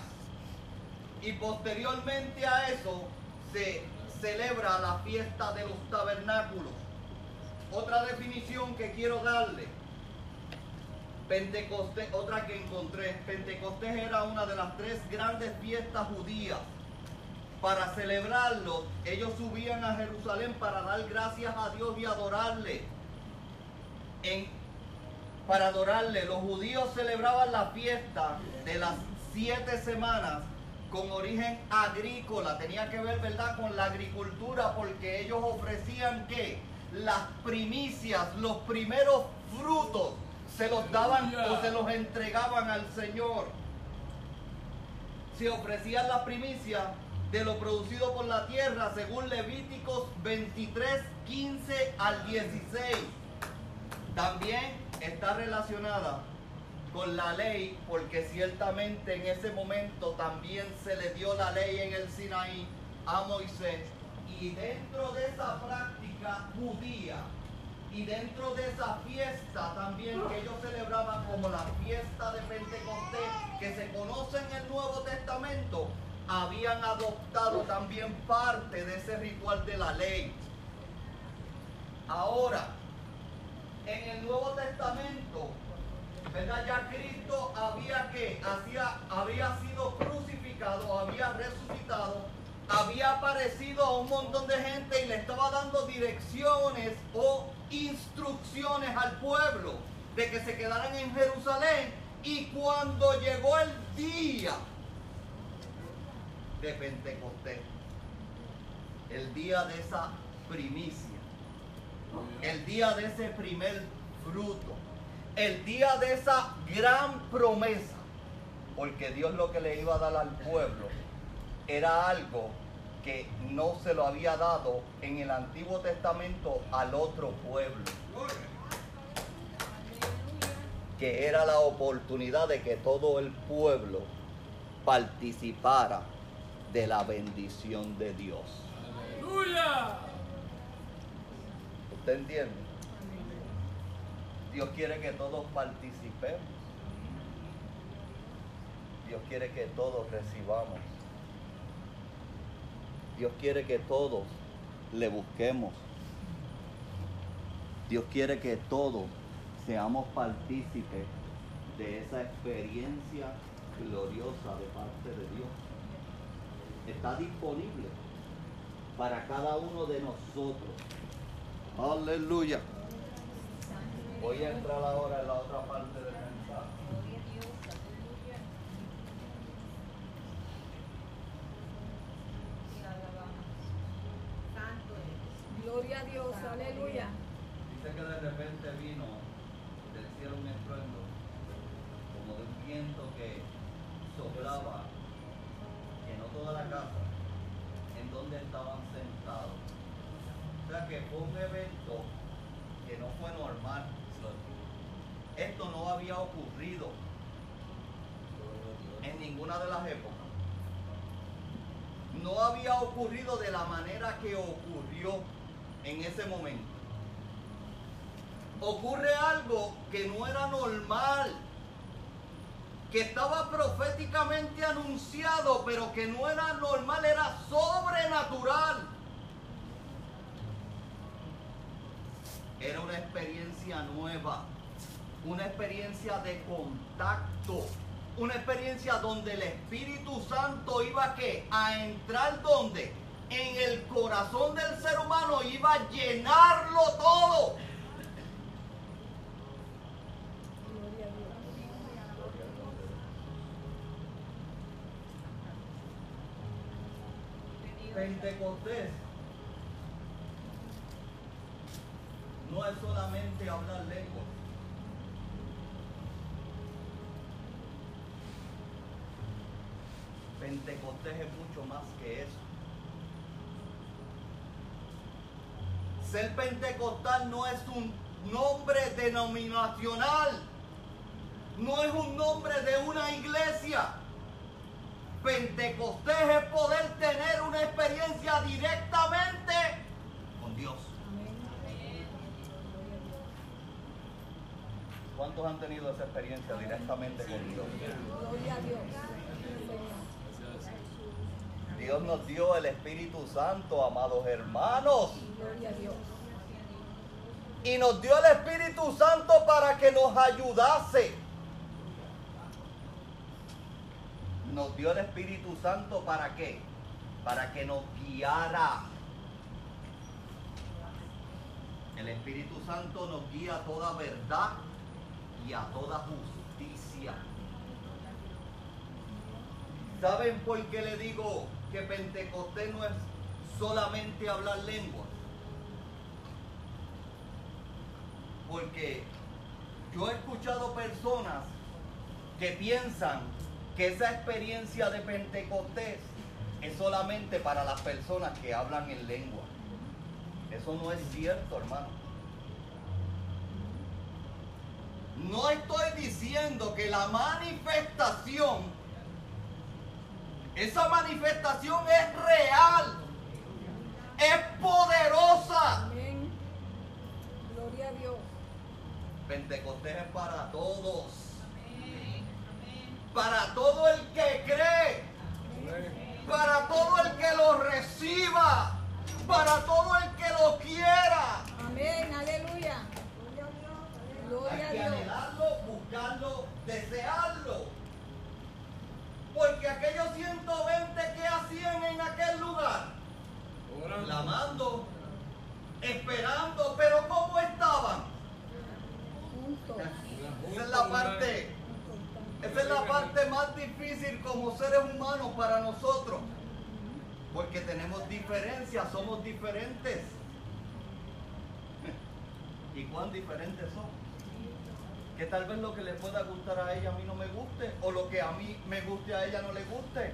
Y posteriormente a eso se celebra la fiesta de los tabernáculos. Otra definición que quiero darle. Pentecostés, otra que encontré. Pentecostés era una de las tres grandes fiestas judías. Para celebrarlo, ellos subían a Jerusalén para dar gracias a Dios y adorarle. En- para adorarle, los judíos celebraban la fiesta de las siete semanas con origen agrícola. Tenía que ver, ¿verdad?, con la agricultura, porque ellos ofrecían que las primicias, los primeros frutos, se los daban o se los entregaban al Señor se ofrecían las primicias de lo producido por la tierra según Levíticos 23, 15 al 16. También está relacionada con la ley porque ciertamente en ese momento también se le dio la ley en el Sinaí a Moisés y dentro de esa práctica judía y dentro de esa fiesta también que ellos celebraban como la fiesta de Pentecostés, que se conoce en el Nuevo Testamento, habían adoptado también parte de ese ritual de la ley. Ahora, en el Nuevo Testamento, ¿verdad? Ya Cristo había que hacía, había sido crucificado, había resucitado, había aparecido a un montón de gente y le estaba dando direcciones o instrucciones al pueblo de que se quedaran en Jerusalén. Y cuando llegó el día de Pentecostés, el día de esa primicia, el día de ese primer fruto, el día de esa gran promesa, porque Dios lo que le iba a dar al pueblo era algo que no se lo había dado en el Antiguo Testamento al otro pueblo. Que era la oportunidad de que todo el pueblo participara de la bendición de Dios.
¡Aleluya!
¿Usted entiende? Dios quiere que todos participemos. Dios quiere que todos recibamos. Dios quiere que todos le busquemos. Dios quiere que todos seamos partícipes de esa experiencia gloriosa de parte de Dios. Está disponible para cada uno de nosotros. Aleluya. Voy a entrar ahora en la otra parte mensaje.
Gloria a Dios, aleluya.
Dice que de repente vino del cielo un estruendo, como de un viento que soplaba, llenó toda la casa en donde estaban sentados. O sea que fue un evento que no fue normal. Esto no había ocurrido en ninguna de las épocas. No había ocurrido de la manera que ocurrió en ese momento. Ocurre algo que no era normal, que estaba proféticamente anunciado, pero que no era normal, era sobrenatural. Era una experiencia nueva, una experiencia de contacto, una experiencia donde el Espíritu Santo iba ¿qué? a entrar donde en el corazón del ser humano iba a llenarlo todo. Pentecostés no es solamente hablar lenguas. Pentecostés es mucho más que eso. Ser pentecostal no es un nombre denominacional, no es un nombre de una iglesia. Pentecostés es poder tener una experiencia directamente con Dios. ¿Cuántos han tenido esa experiencia directamente con Dios?
Gloria a Dios.
Dios nos dio el Espíritu Santo, amados hermanos.
Gloria a Dios.
Y nos dio el Espíritu Santo para que nos ayudase. Nos dio el Espíritu Santo para qué? Para que nos guiara. El Espíritu Santo nos guía a toda verdad y a toda justicia. ¿Saben por qué le digo que Pentecostés no es solamente hablar lengua? Porque yo he escuchado personas que piensan que esa experiencia de Pentecostés es solamente para las personas que hablan en lengua. Eso no es cierto, hermano. No estoy diciendo que la manifestación, esa manifestación es real, es poderosa.
Amén. Gloria a Dios.
Pentecostés es para todos. Para todo el que cree. Para todo el que lo reciba. Para todo el que lo quiera.
Amén. Aleluya.
Hay
Gloria a
que
Dios.
anhelarlo, buscarlo, desearlo. Porque aquellos 120 que hacían en aquel lugar, clamando, esperando, pero ¿cómo estaban?
Juntos.
Esa es la parte, esa es la parte más difícil como seres humanos para nosotros. Porque tenemos diferencias, somos diferentes. *laughs* ¿Y cuán diferentes somos? Que tal vez lo que le pueda gustar a ella a mí no me guste, o lo que a mí me guste a ella no le guste.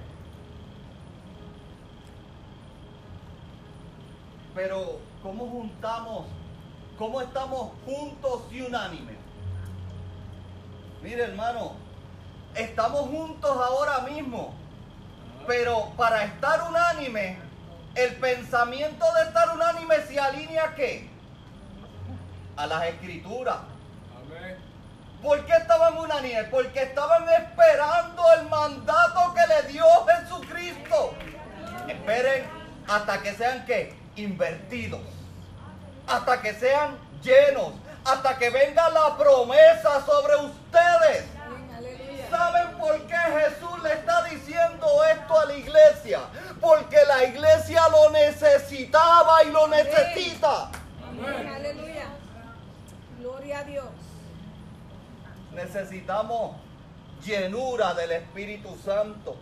Pero, ¿cómo juntamos? ¿Cómo estamos juntos y unánimes? Mire, hermano, estamos juntos ahora mismo. Pero para estar unánime, el pensamiento de estar unánime se alinea a qué? A las escrituras. ¿Por qué estaban unánimes? Porque estaban esperando el mandato que le dio Jesucristo. Esperen hasta que sean qué? Invertidos. Hasta que sean llenos. Hasta que venga la promesa sobre ustedes. ¿Saben por qué Jesús le está diciendo esto a la iglesia? Porque la iglesia lo necesitaba y lo necesita.
Amén, aleluya. Gloria a Dios.
Necesitamos llenura del Espíritu Santo.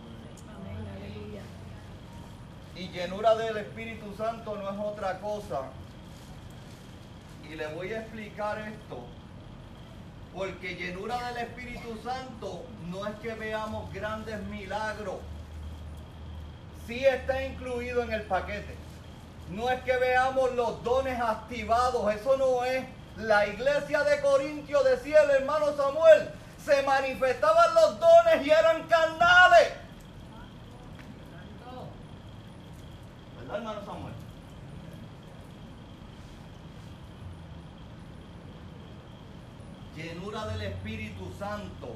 Y llenura del Espíritu Santo no es otra cosa. Y le voy a explicar esto. Porque llenura del Espíritu Santo no es que veamos grandes milagros. Sí está incluido en el paquete. No es que veamos los dones activados. Eso no es. La iglesia de Corintio decía el hermano Samuel. Se manifestaban los dones y eran carnales. ¿Verdad, hermano Samuel? Llenura del Espíritu Santo,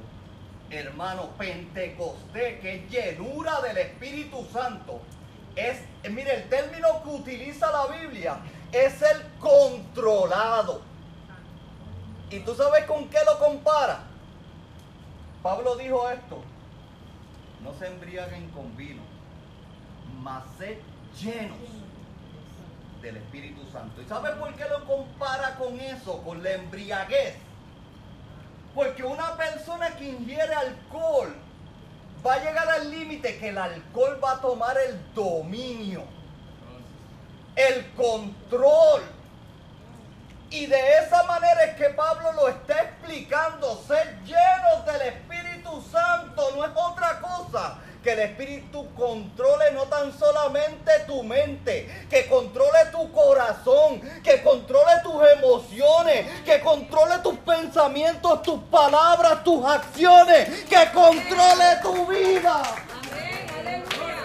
hermano, Pentecostés, que es llenura del Espíritu Santo. Es, mire, el término que utiliza la Biblia es el controlado. ¿Y tú sabes con qué lo compara? Pablo dijo esto, no se embriaguen con vino, mas sed llenos del Espíritu Santo. ¿Y sabes por qué lo compara con eso, con la embriaguez? Porque una persona que ingiere alcohol va a llegar al límite que el alcohol va a tomar el dominio, el control. Y de esa manera es que Pablo lo está explicando. Ser llenos del Espíritu Santo no es otra cosa que el Espíritu controle no tan solamente tu mente, que controle tu corazón, que controle tus emociones, que controle tus pensamientos, tus palabras, tus acciones, que controle tu vida.
Amén, aleluya.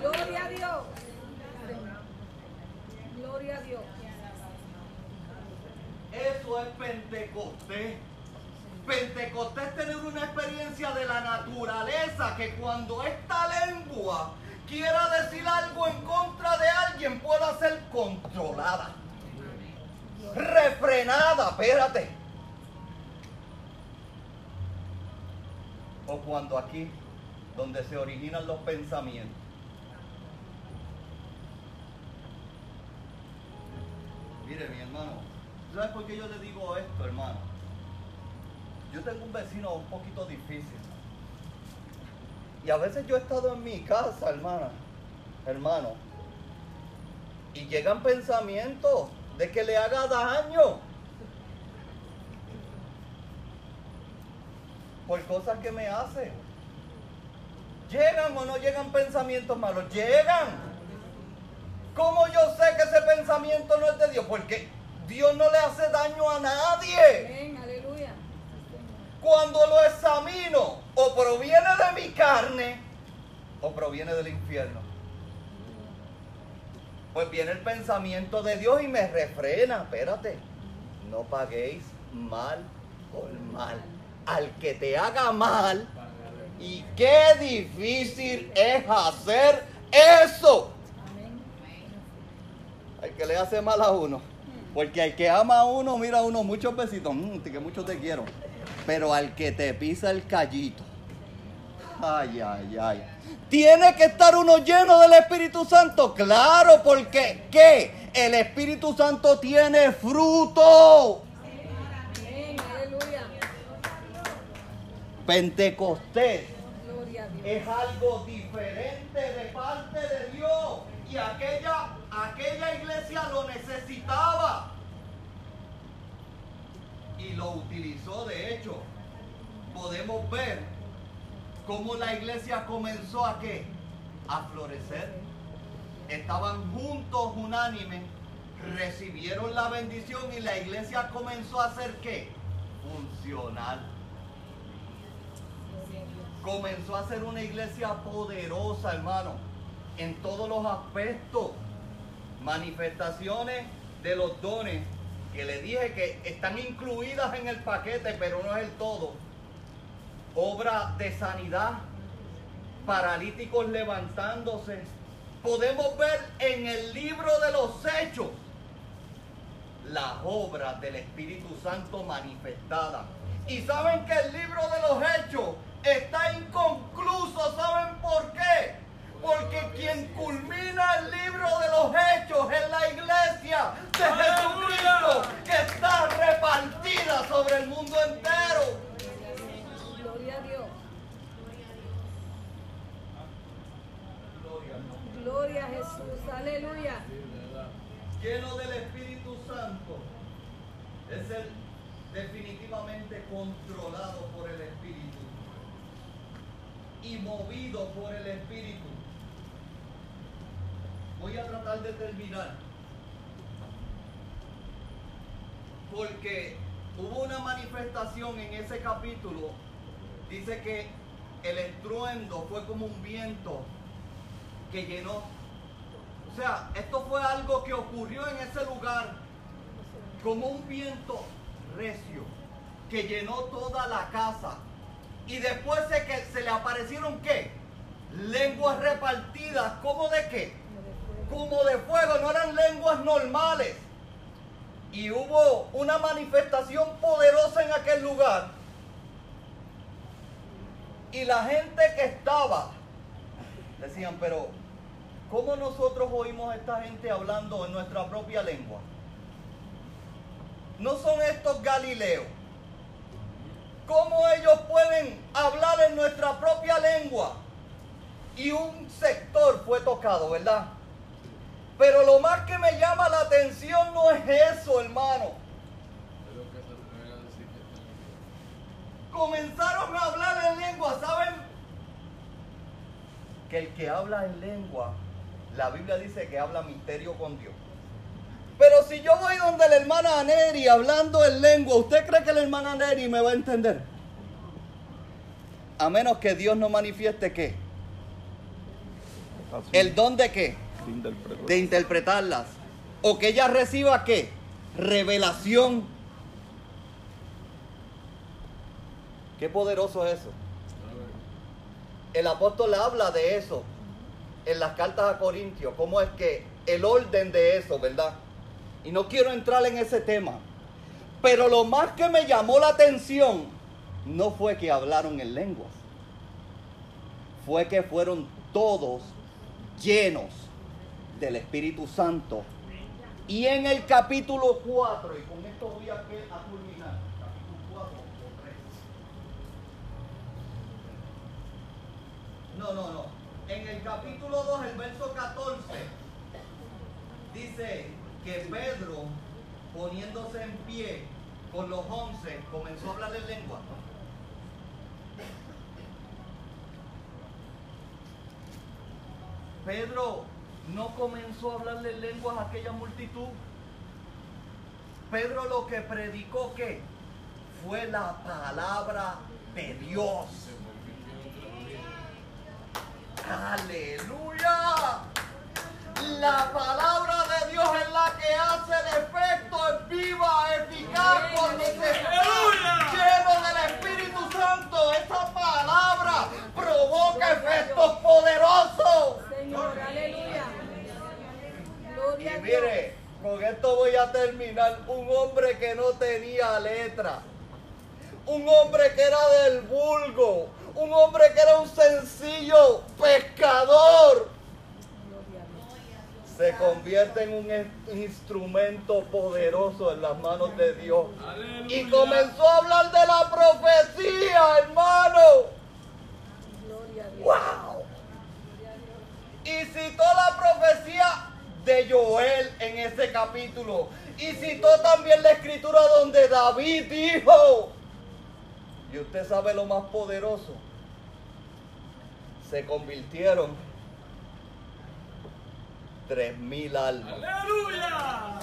Gloria a Dios. Gloria a Dios.
Eso es Pentecostés. Pentecostés tener una experiencia de la naturaleza que cuando esta lengua quiera decir algo en contra de alguien pueda ser controlada, refrenada, espérate. O cuando aquí, donde se originan los pensamientos. Mire, mi hermano, ¿sabes por qué yo le digo esto, hermano? Yo tengo un vecino un poquito difícil. Y a veces yo he estado en mi casa, hermana, hermano, y llegan pensamientos de que le haga daño. Por cosas que me hace. ¿Llegan o no llegan pensamientos malos? Llegan. ¿Cómo yo sé que ese pensamiento no es de Dios? Porque Dios no le hace daño a nadie.
Amén, aleluya.
Cuando lo examino, o proviene de mi carne, o proviene del infierno. Pues viene el pensamiento de Dios y me refrena. Espérate, no paguéis mal por mal. Al que te haga mal, y qué difícil es hacer eso. Al que le hace mal a uno. Porque al que ama a uno, mira a uno muchos besitos, mm, que mucho te quiero. Pero al que te pisa el callito. Ay, ay, ay. ¿Tiene que estar uno lleno del Espíritu Santo? Claro, porque ¿qué? El Espíritu Santo tiene fruto. Pentecostés es algo diferente de parte de Dios. Y aquella, aquella iglesia lo necesitaba. Y lo utilizó, de hecho. Podemos ver cómo la iglesia comenzó a qué? A florecer. estaban juntos, unánimes, recibieron la bendición y la iglesia comenzó a ser qué? Funcional. Comenzó a ser una iglesia poderosa, hermano, en todos los aspectos. Manifestaciones de los dones que le dije que están incluidas en el paquete, pero no es el todo. Obra de sanidad, paralíticos levantándose. Podemos ver en el libro de los hechos las obras del Espíritu Santo manifestadas. Y saben que el libro de los hechos está inconcluso. ¿Saben por qué? Porque quien culmina el libro de los hechos es la iglesia de Jesucristo que está repartida sobre el mundo entero.
Gloria a Dios. Gloria a Jesús. Aleluya.
Lleno del Espíritu Santo es ser definitivamente controlado por el Espíritu y movido por el Espíritu. Voy a tratar de terminar. Porque hubo una manifestación en ese capítulo. Dice que el estruendo fue como un viento que llenó. O sea, esto fue algo que ocurrió en ese lugar como un viento recio que llenó toda la casa. Y después de que se le aparecieron qué? Lenguas repartidas, ¿cómo de qué? Como de fuego, no eran lenguas normales. Y hubo una manifestación poderosa en aquel lugar. Y la gente que estaba decían, pero ¿cómo nosotros oímos a esta gente hablando en nuestra propia lengua? No son estos galileos. ¿Cómo ellos pueden hablar en nuestra propia lengua? Y un sector fue tocado, ¿verdad? Pero lo más que me llama la atención no es eso, hermano. Comenzaron a hablar en lengua, ¿saben? Que el que habla en lengua, la Biblia dice que habla misterio con Dios. Pero si yo voy donde la hermana Aneri hablando en lengua, ¿usted cree que la hermana Aneri me va a entender? A menos que Dios no manifieste qué. El don de qué? De interpretarlas. O que ella reciba qué? Revelación. Qué poderoso es eso. El apóstol habla de eso en las cartas a Corintios. ¿Cómo es que el orden de eso, verdad? Y no quiero entrar en ese tema. Pero lo más que me llamó la atención no fue que hablaron en lenguas. Fue que fueron todos llenos del Espíritu Santo. Y en el capítulo 4, y con esto voy a, a culminar, capítulo 4 o 3. No, no, no. En el capítulo 2, el verso 14, dice que Pedro, poniéndose en pie con los once, comenzó a hablar en lengua. Pedro no comenzó a hablarle en lenguas a aquella multitud. Pedro lo que predicó que fue la palabra de Dios. Aleluya. La palabra de Dios es la que hace el efecto, es viva, eficaz cuando se lleno del Espíritu Santo. Esa palabra provoca efectos poderosos.
Señor, aleluya.
Y
Gloria a Dios.
mire, con esto voy a terminar. Un hombre que no tenía letra. Un hombre que era del vulgo. Un hombre que era un sencillo pescador. Se convierte en un in- instrumento poderoso en las manos de Dios. Y comenzó a hablar de la profecía, hermano.
Gloria a Dios.
¡Wow! Y citó la profecía de Joel en ese capítulo. Y citó también la escritura donde David dijo. Y usted sabe lo más poderoso. Se convirtieron tres mil almas.
¡Aleluya!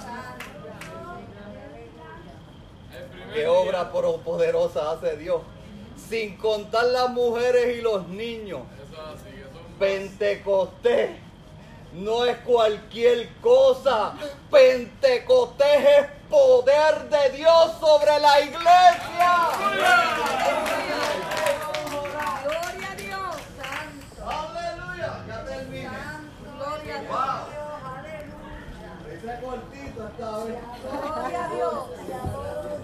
Qué obra poderosa hace Dios. Sin contar las mujeres y los niños. Pentecostés no es cualquier cosa. Pentecostés es poder de Dios sobre la iglesia.
Gloria a Dios.
Aleluya. Ya terminé.
Gloria a Dios.
Wow. Ese cortito esta vez.
Gloria a Dios.